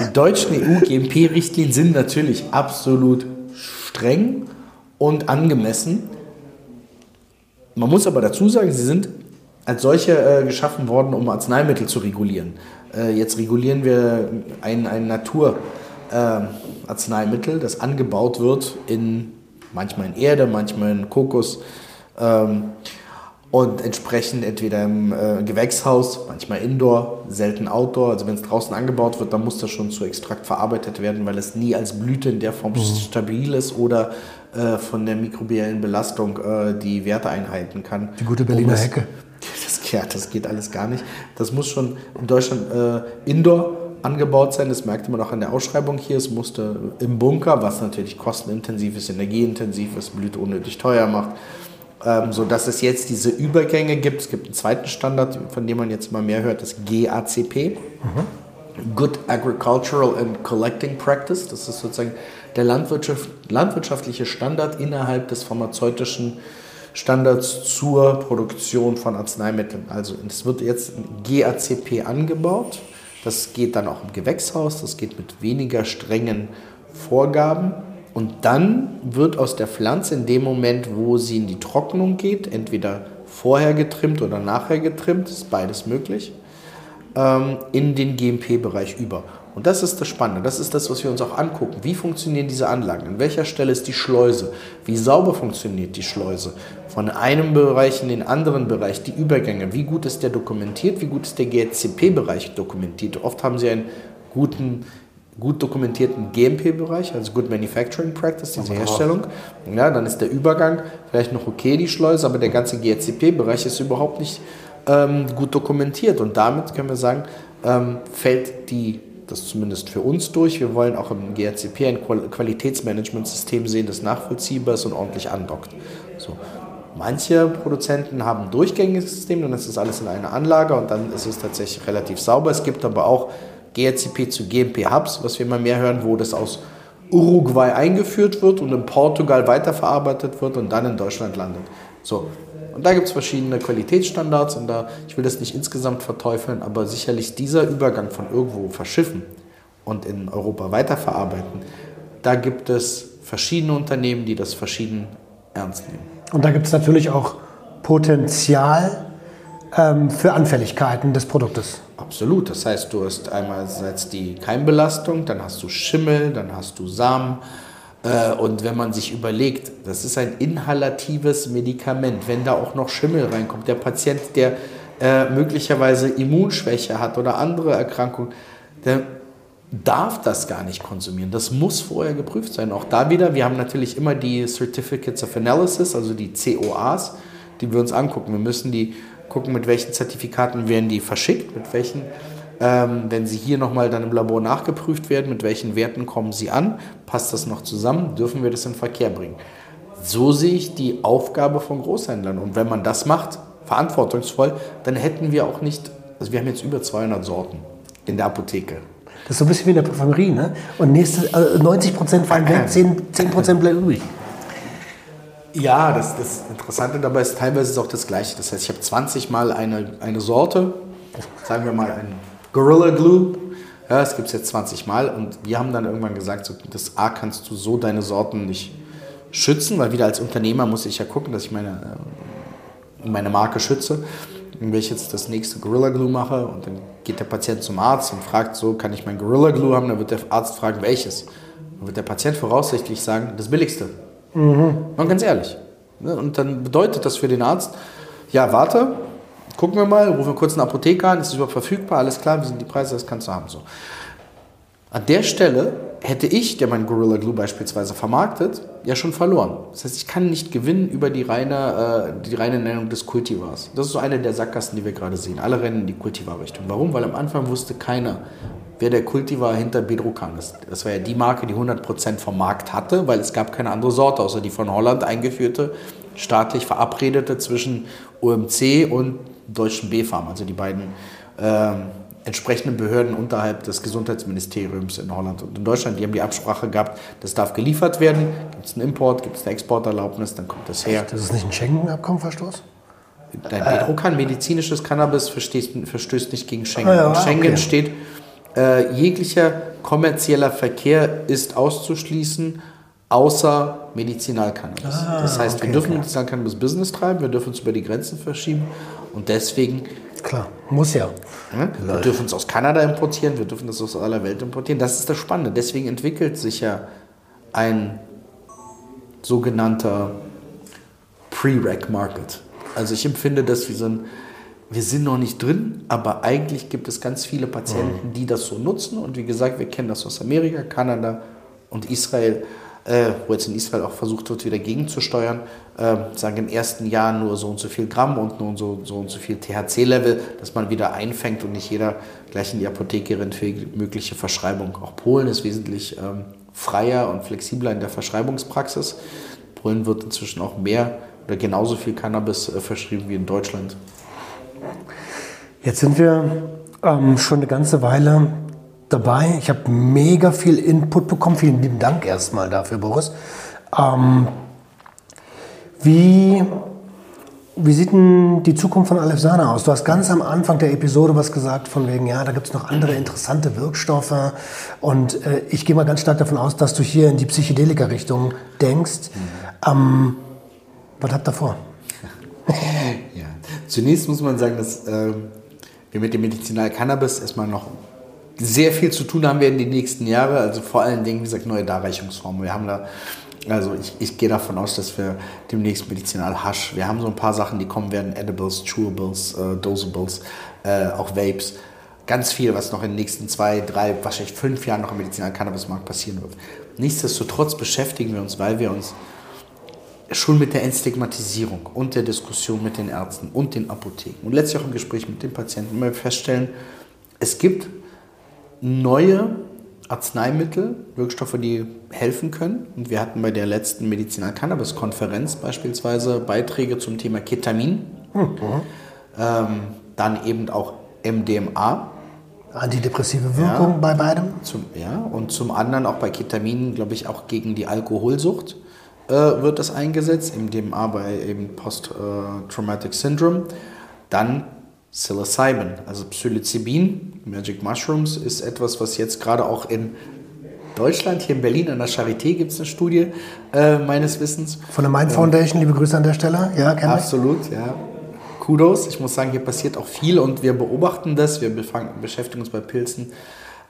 Die deutschen EU-GMP-Richtlinien sind natürlich absolut streng und angemessen. Man muss aber dazu sagen, sie sind als solche äh, geschaffen worden, um Arzneimittel zu regulieren. Äh, jetzt regulieren wir ein, ein Naturarzneimittel, das angebaut wird in manchmal in Erde, manchmal in Kokos. Ähm, und entsprechend entweder im äh, Gewächshaus, manchmal Indoor, selten Outdoor. Also wenn es draußen angebaut wird, dann muss das schon zu Extrakt verarbeitet werden, weil es nie als Blüte in der Form stabil ist oder äh, von der mikrobiellen Belastung äh, die Werte einhalten kann. Die gute Berliner Hecke. Das, ja, das geht alles gar nicht. Das muss schon in Deutschland äh, Indoor angebaut sein. Das merkte man auch an der Ausschreibung hier. Es musste im Bunker, was natürlich kostenintensiv ist, energieintensiv ist, Blüte unnötig teuer macht. Ähm, so dass es jetzt diese Übergänge gibt. Es gibt einen zweiten Standard, von dem man jetzt mal mehr hört, das GACP. Good Agricultural and Collecting Practice. Das ist sozusagen der Landwirtschaft, landwirtschaftliche Standard innerhalb des pharmazeutischen Standards zur Produktion von Arzneimitteln. Also es wird jetzt GACP angebaut. Das geht dann auch im Gewächshaus. Das geht mit weniger strengen Vorgaben. Und dann wird aus der Pflanze in dem Moment, wo sie in die Trocknung geht, entweder vorher getrimmt oder nachher getrimmt, ist beides möglich, ähm, in den GMP-Bereich über. Und das ist das Spannende, das ist das, was wir uns auch angucken. Wie funktionieren diese Anlagen? An welcher Stelle ist die Schleuse? Wie sauber funktioniert die Schleuse? Von einem Bereich in den anderen Bereich, die Übergänge. Wie gut ist der dokumentiert? Wie gut ist der GCP-Bereich dokumentiert? Oft haben sie einen guten, gut dokumentierten GMP-Bereich, also Good Manufacturing Practice, diese Herstellung. Ja, dann ist der Übergang vielleicht noch okay, die Schleuse, aber der ganze GCP-Bereich ist überhaupt nicht ähm, gut dokumentiert. Und damit können wir sagen, ähm, fällt die, das zumindest für uns durch. Wir wollen auch im GRCP ein Qual Qualitätsmanagementsystem sehen, das nachvollziehbar ist und ordentlich andockt. So. Manche Produzenten haben ein durchgängiges System, dann ist das alles in einer Anlage und dann ist es tatsächlich relativ sauber. Es gibt aber auch GRCP zu GMP Hubs, was wir immer mehr hören, wo das aus Uruguay eingeführt wird und in Portugal weiterverarbeitet wird und dann in Deutschland landet. So. Und da gibt es verschiedene Qualitätsstandards und da, ich will das nicht insgesamt verteufeln, aber sicherlich dieser Übergang von irgendwo verschiffen und in Europa weiterverarbeiten, da gibt es verschiedene Unternehmen, die das verschieden ernst nehmen. Und da gibt es natürlich auch Potenzial ähm, für Anfälligkeiten des Produktes. Absolut. Das heißt, du hast einerseits die Keimbelastung, dann hast du Schimmel, dann hast du Samen. Äh, Und wenn man sich überlegt, das ist ein inhalatives Medikament, wenn da auch noch Schimmel reinkommt, der Patient, der äh, möglicherweise Immunschwäche hat oder andere Erkrankungen, der darf das gar nicht konsumieren. Das muss vorher geprüft sein. Auch da wieder, wir haben natürlich immer die Certificates of Analysis, also die COAs, die wir uns angucken. Wir müssen die gucken, mit welchen Zertifikaten werden die verschickt, mit welchen, ähm, wenn sie hier nochmal dann im Labor nachgeprüft werden, mit welchen Werten kommen sie an, passt das noch zusammen, dürfen wir das in Verkehr bringen. So sehe ich die Aufgabe von Großhändlern. Und wenn man das macht, verantwortungsvoll, dann hätten wir auch nicht, also wir haben jetzt über 200 Sorten in der Apotheke. Das ist so ein bisschen wie in der Parfümerie, ne? Und nächste, äh, 90 Prozent fallen weg, 10, 10 Prozent bleiben übrig. Ja, das, das Interessante dabei ist, teilweise ist es auch das Gleiche. Das heißt, ich habe 20 Mal eine, eine Sorte, sagen wir mal ein Gorilla Glue. Ja, das gibt es jetzt 20 Mal und wir haben dann irgendwann gesagt, so, das A kannst du so deine Sorten nicht schützen, weil wieder als Unternehmer muss ich ja gucken, dass ich meine, äh, meine Marke schütze. Und wenn ich jetzt das nächste Gorilla Glue mache und dann geht der Patient zum Arzt und fragt so, kann ich mein Gorilla Glue haben, dann wird der Arzt fragen, welches. Dann wird der Patient voraussichtlich sagen, das billigste. Mal ganz ehrlich. Ne? Und dann bedeutet das für den Arzt, ja, warte, gucken wir mal, rufen wir kurz einen Apotheker an, ist es überhaupt verfügbar, alles klar, wie sind die Preise, das kannst du haben. So. An der Stelle hätte ich, der mein Gorilla Glue beispielsweise vermarktet, ja schon verloren. Das heißt, ich kann nicht gewinnen über die reine, äh, die reine Nennung des Kultivars. Das ist so eine der Sackgassen, die wir gerade sehen. Alle rennen in die Kultivar-Richtung. Warum? Weil am Anfang wusste keiner, wer der Kultivar hinter Bedrocan ist. Das war ja die Marke, die 100% vom Markt hatte, weil es gab keine andere Sorte, außer die von Holland eingeführte, staatlich verabredete zwischen OMC und deutschen B-Farm, also die beiden ähm, entsprechenden Behörden unterhalb des Gesundheitsministeriums in Holland und in Deutschland. Die haben die Absprache gehabt, das darf geliefert werden. Gibt es einen Import, gibt es eine Exporterlaubnis, dann kommt das her. Das ist nicht ein Schengen-Abkommenverstoß? Dein Bedrohkan, medizinisches Cannabis verstößt, nicht gegen Schengen. Ah ja, In Schengen okay. steht, äh, jeglicher kommerzieller Verkehr ist auszuschließen, außer Medizinalcannabis. das heißt, wir Ah, okay, dürfen okay. Medizinalcannabis Business treiben, wir dürfen es über die Grenzen verschieben und deswegen Klar, muss ja. Ne? Wir dürfen es aus Kanada importieren, wir dürfen es aus aller Welt importieren. Das ist das Spannende. Deswegen entwickelt sich ja ein sogenannter Pre-Rec-Market. Also ich empfinde das wie so ein, wir sind noch nicht drin, aber eigentlich gibt es ganz viele Patienten, die das so nutzen. Und wie gesagt, wir kennen das aus Amerika, Kanada und Israel, äh, wo jetzt in Israel auch versucht wird, wieder gegenzusteuern. Äh, sagen im ersten Jahr nur so und so viel Gramm und nur so, so und so viel THC-Level, dass man wieder einfängt und nicht jeder gleich in die Apotheke rennt für mögliche Verschreibung. Auch Polen ist wesentlich ähm, freier und flexibler in der Verschreibungspraxis. Polen wird inzwischen auch mehr oder genauso viel Cannabis äh, verschrieben wie in Deutschland. Jetzt sind wir ähm, schon eine ganze Weile dabei. Ich habe mega viel Input bekommen. Vielen lieben Dank erstmal dafür, Boris. Ähm, wie, wie sieht denn die Zukunft von Alefsana aus? Du hast ganz am Anfang der Episode was gesagt von wegen, ja, da gibt es noch andere interessante Wirkstoffe. Und äh, ich gehe mal ganz stark davon aus, dass du hier in die Psychedelika-Richtung denkst. Ähm, was habt ihr vor? Ja. Zunächst muss man sagen, dass ähm, wir mit dem Medizinal Cannabis erstmal noch sehr viel zu tun haben werden die nächsten Jahre. Also vor allen Dingen, wie gesagt, neue Darreichungsformen. Wir haben da, also ich, ich gehe davon aus, dass wir demnächst Medizinal Hasch, wir haben so ein paar Sachen, die kommen werden, Edibles, Chewables, äh, Dosables, äh, auch Vapes. Ganz viel, was noch in den nächsten zwei, drei, wahrscheinlich fünf Jahren noch im Medizinal Cannabismarkt passieren wird. Nichtsdestotrotz beschäftigen wir uns, weil wir uns schon mit der Entstigmatisierung und der Diskussion mit den Ärzten und den Apotheken und letztlich auch im Gespräch mit den Patienten immer feststellen, es gibt neue Arzneimittel, Wirkstoffe, die helfen können. Und wir hatten bei der letzten Medizinal-Cannabis-Konferenz beispielsweise Beiträge zum Thema Ketamin, ähm, dann eben auch MDMA, Antidepressive Wirkung bei beidem? zum, ja, und zum anderen auch bei Ketamin, glaube ich, auch gegen die Alkoholsucht äh, wird das eingesetzt, MDMA bei eben Post-Traumatic Syndrome. Dann Psilocybin, also Psilocybin, Magic Mushrooms, ist etwas, was jetzt gerade auch in Deutschland, hier in Berlin an der Charité gibt es eine Studie äh, meines Wissens. Von der Mind Foundation, liebe Grüße an der Stelle. Ja, kenn ich. Absolut, ja. Kudos. Ich muss sagen, hier passiert auch viel und wir beobachten das. Wir beschäftigen uns bei Pilzen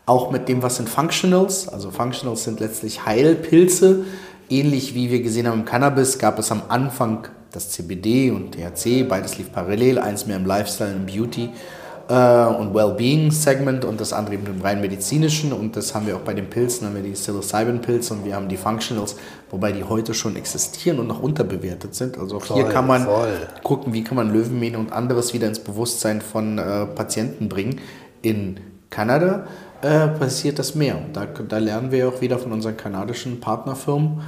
auch mit dem, was sind Functionals. Also Functionals sind letztlich Heilpilze. Ähnlich wie wir gesehen haben im Cannabis gab es am Anfang das CBD und THC, beides lief parallel, eins mehr im Lifestyle und Beauty äh, und Wellbeing-Segment und das andere eben im rein medizinischen. Und das haben wir auch bei den Pilzen, haben wir die Psilocybin-Pilze und wir haben die Functionals, wobei die heute schon existieren und noch unterbewertet sind. Also auch hier Voll, kann man voll. gucken, wie kann man Löwenmähne und anderes wieder ins Bewusstsein von äh, Patienten bringen. In Kanada äh, passiert das mehr. Und da, da lernen wir auch wieder von unseren kanadischen Partnerfirmen.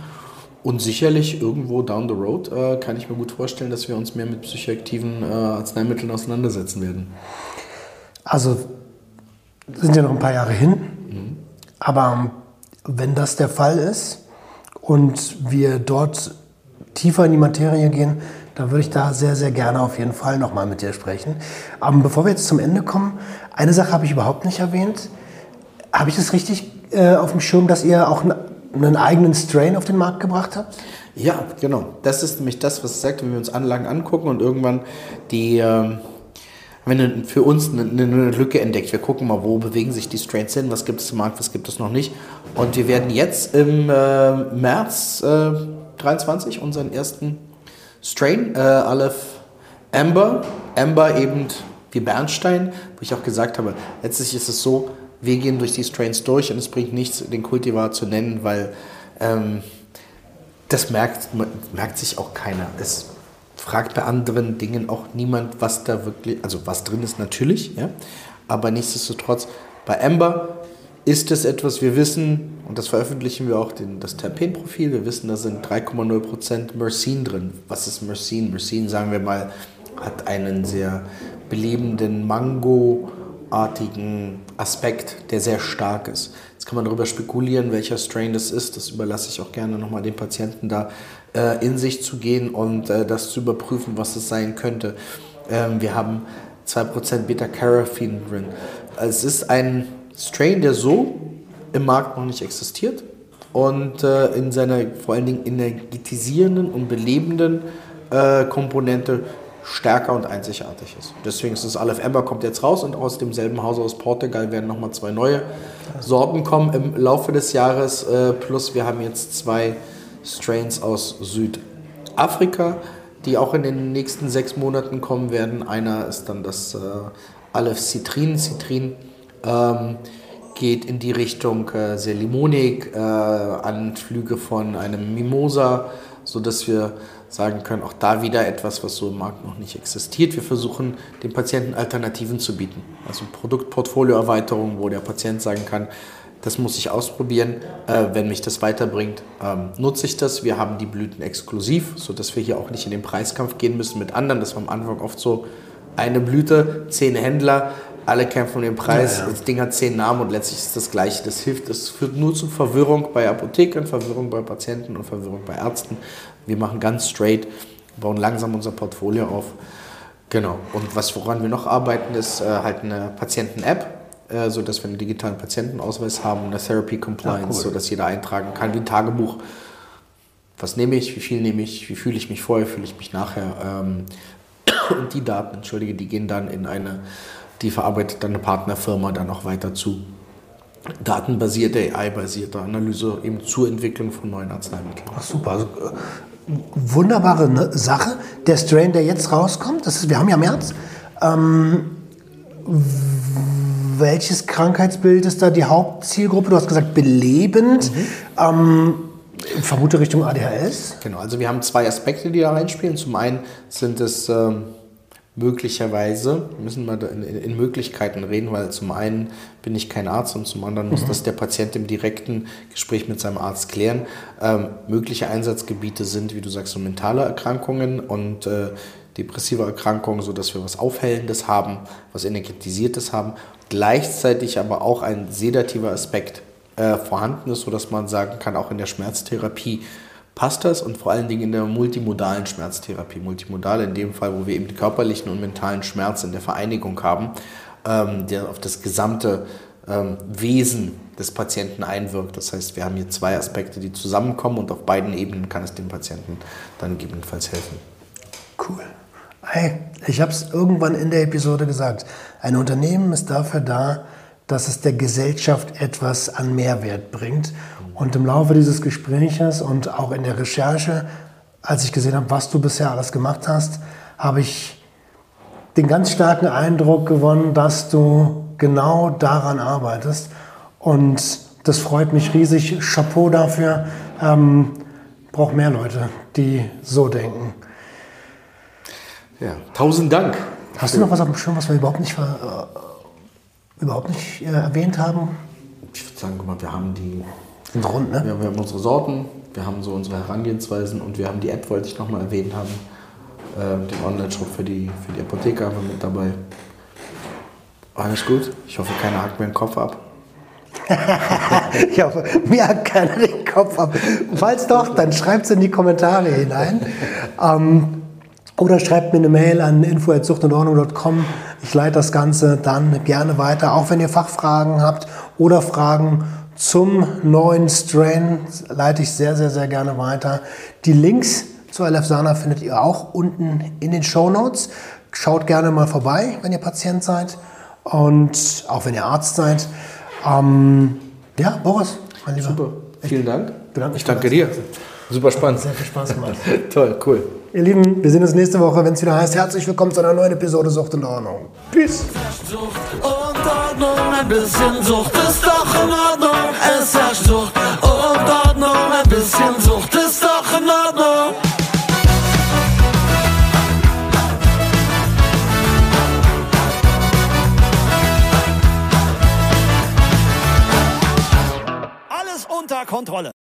Und sicherlich irgendwo down the road äh, kann ich mir gut vorstellen, dass wir uns mehr mit psychoaktiven äh, Arzneimitteln auseinandersetzen werden. Also sind ja noch ein paar Jahre hin. Aber wenn das der Fall ist und wir dort tiefer in die Materie gehen, dann würde ich da sehr, sehr gerne auf jeden Fall nochmal mit dir sprechen. Aber bevor wir jetzt zum Ende kommen, eine Sache habe ich überhaupt nicht erwähnt. Habe ich das richtig äh, auf dem Schirm, dass ihr auch einen, einen eigenen Strain auf den Markt gebracht habt? Ja, genau. Das ist nämlich das, was es sagt, wenn wir uns Anlagen angucken und irgendwann die, ähm, wenn für uns eine, eine Lücke entdeckt. Wir gucken mal, wo bewegen sich die Strains hin, was gibt es im Markt, was gibt es noch nicht. Und wir werden jetzt im äh, März äh, 23 unseren ersten Strain, äh, Aleph Amber, Amber eben wie Bernstein, wo ich auch gesagt habe, letztlich ist es so, wir gehen durch die Strains durch und es bringt nichts, den Kultivar zu nennen, weil ähm, das merkt, merkt sich auch keiner. Es fragt bei anderen Dingen auch niemand, was da wirklich, also was drin ist natürlich, ja, aber nichtsdestotrotz bei Amber ist es etwas, wir wissen, und das veröffentlichen wir auch, den, das Terpenprofil, wir wissen, da sind 3,0% Myrcin drin. Was ist Myrcin? Myrcin, sagen wir mal, hat einen sehr belebenden Mango- Flu-artigen Aspekt, der sehr stark ist. Jetzt kann man darüber spekulieren, welcher Strain das ist. Das überlasse ich auch gerne nochmal den Patienten da äh, in sich zu gehen und äh, das zu überprüfen, was es sein könnte. Ähm, wir haben 2% Beta-Carotene drin. Es ist ein Strain, der so im Markt noch nicht existiert und äh, in seiner vor allen Dingen energetisierenden und belebenden äh, Komponente stärker und einzigartig ist. Deswegen ist das Aleph Amber kommt jetzt raus und aus demselben Haus aus Portugal werden nochmal zwei neue Sorten kommen im Laufe des Jahres. Äh, plus wir haben jetzt zwei Strains aus Südafrika, die auch in den nächsten sechs Monaten kommen werden. Einer ist dann das äh, Aleph Citrin. Citrin ähm, geht in die Richtung äh, sehr limonig, äh, Anflüge von einem Mimosa, sodass wir sagen können, auch da wieder etwas, was so im Markt noch nicht existiert. Wir versuchen den Patienten Alternativen zu bieten. Also Produktportfolioerweiterung, wo der Patient sagen kann, das muss ich ausprobieren, äh, wenn mich das weiterbringt, ähm, nutze ich das. Wir haben die Blüten exklusiv, sodass wir hier auch nicht in den Preiskampf gehen müssen mit anderen. Das war am Anfang oft so, eine Blüte, zehn Händler, alle kämpfen um den Preis. Ja, ja. Das Ding hat zehn Namen und letztlich ist das Gleiche. Das hilft, das führt nur zu Verwirrung bei Apothekern, Verwirrung bei Patienten und Verwirrung bei Ärzten. Wir machen ganz straight, bauen langsam unser Portfolio auf. Genau. Und was woran wir noch arbeiten, ist äh, halt eine Patienten-App, äh, sodass wir einen digitalen Patientenausweis haben, eine Therapy Compliance, ja, cool. sodass jeder eintragen kann wie ein Tagebuch. Was nehme ich, wie viel nehme ich, wie fühle ich mich vorher, fühle ich mich nachher. Ähm, und die Daten, entschuldige, die gehen dann in eine die verarbeitet dann eine Partnerfirma dann auch weiter zu datenbasierte, AI-basierte Analyse eben zur Entwicklung von neuen Arzneimitteln. Ach, super. Also, äh, wunderbare ne, Sache. Der Strain, der jetzt rauskommt, das ist, wir haben ja März. Ähm, welches Krankheitsbild ist da die Hauptzielgruppe? Du hast gesagt belebend. Mhm. Ähm, vermute Richtung ADHS. Genau, also wir haben zwei Aspekte, die da reinspielen. Zum einen sind es ähm, möglicherweise, müssen wir in, in, Möglichkeiten reden, weil zum einen bin ich kein Arzt und zum anderen muss mhm. das der Patient im direkten Gespräch mit seinem Arzt klären. Ähm, mögliche Einsatzgebiete sind, wie du sagst, so mentale Erkrankungen und äh, depressive Erkrankungen, sodass wir was Aufhellendes haben, was Energetisiertes haben, gleichzeitig aber auch ein sedativer Aspekt äh, vorhanden ist, sodass man sagen kann, auch in der Schmerztherapie, passt das und vor allen Dingen in der multimodalen Schmerztherapie. Multimodal in dem Fall, wo wir eben körperlichen und mentalen Schmerz in der Vereinigung haben, ähm, der auf das gesamte ähm, Wesen des Patienten einwirkt. Das heißt, wir haben hier zwei Aspekte, die zusammenkommen und auf beiden Ebenen kann es dem Patienten dann gegebenenfalls helfen. Cool. Hey, ich habe es irgendwann in der Episode gesagt. Ein Unternehmen ist dafür da, dass es der Gesellschaft etwas an Mehrwert bringt. Und im Laufe dieses Gespräches und auch in der Recherche, als ich gesehen habe, was du bisher alles gemacht hast, habe ich den ganz starken Eindruck gewonnen, dass du genau daran arbeitest. Und das freut mich riesig. Chapeau dafür. Ähm, braucht mehr Leute, die so denken. Ja, tausend Dank. Hast du noch was auf dem Schirm, was wir überhaupt nicht, äh, überhaupt nicht äh, erwähnt haben? Ich würde sagen, guck mal, wir haben die sind rund, ne? Wir haben, wir haben unsere Sorten, wir haben so unsere Herangehensweisen und wir haben die App, wollte ich nochmal erwähnt haben. Äh, den Online-Shop für die, für die Apotheker haben wir mit dabei. Alles gut. Ich hoffe, keiner hackt mir den Kopf ab. ich hoffe, mir hackt keiner den Kopf ab. Falls doch, dann schreibt es in die Kommentare hinein. ähm, oder schreibt mir eine Mail an info.zuchtundordnung.com. Ich leite das Ganze dann gerne weiter, auch wenn ihr Fachfragen habt oder Fragen zum neuen Strain leite ich sehr, sehr, sehr gerne weiter. Die Links zu Alefsana findet ihr auch unten in den Show Notes. Schaut gerne mal vorbei, wenn ihr Patient seid und auch wenn ihr Arzt seid. Ähm, ja, Boris, mein Lieber. Super, vielen Dank. ich danke dir. Super spannend. Sehr viel Spaß gemacht. Toll, cool. Ihr Lieben, wir sehen uns nächste Woche, wenn es wieder heißt, herzlich willkommen zu einer neuen Episode Sucht und Ordnung. Peace. Ordnung, ein bisschen Sucht ist doch in Ordnung. Es herrscht Sucht ein bisschen Sucht ist doch in Ordnung. Alles unter Kontrolle.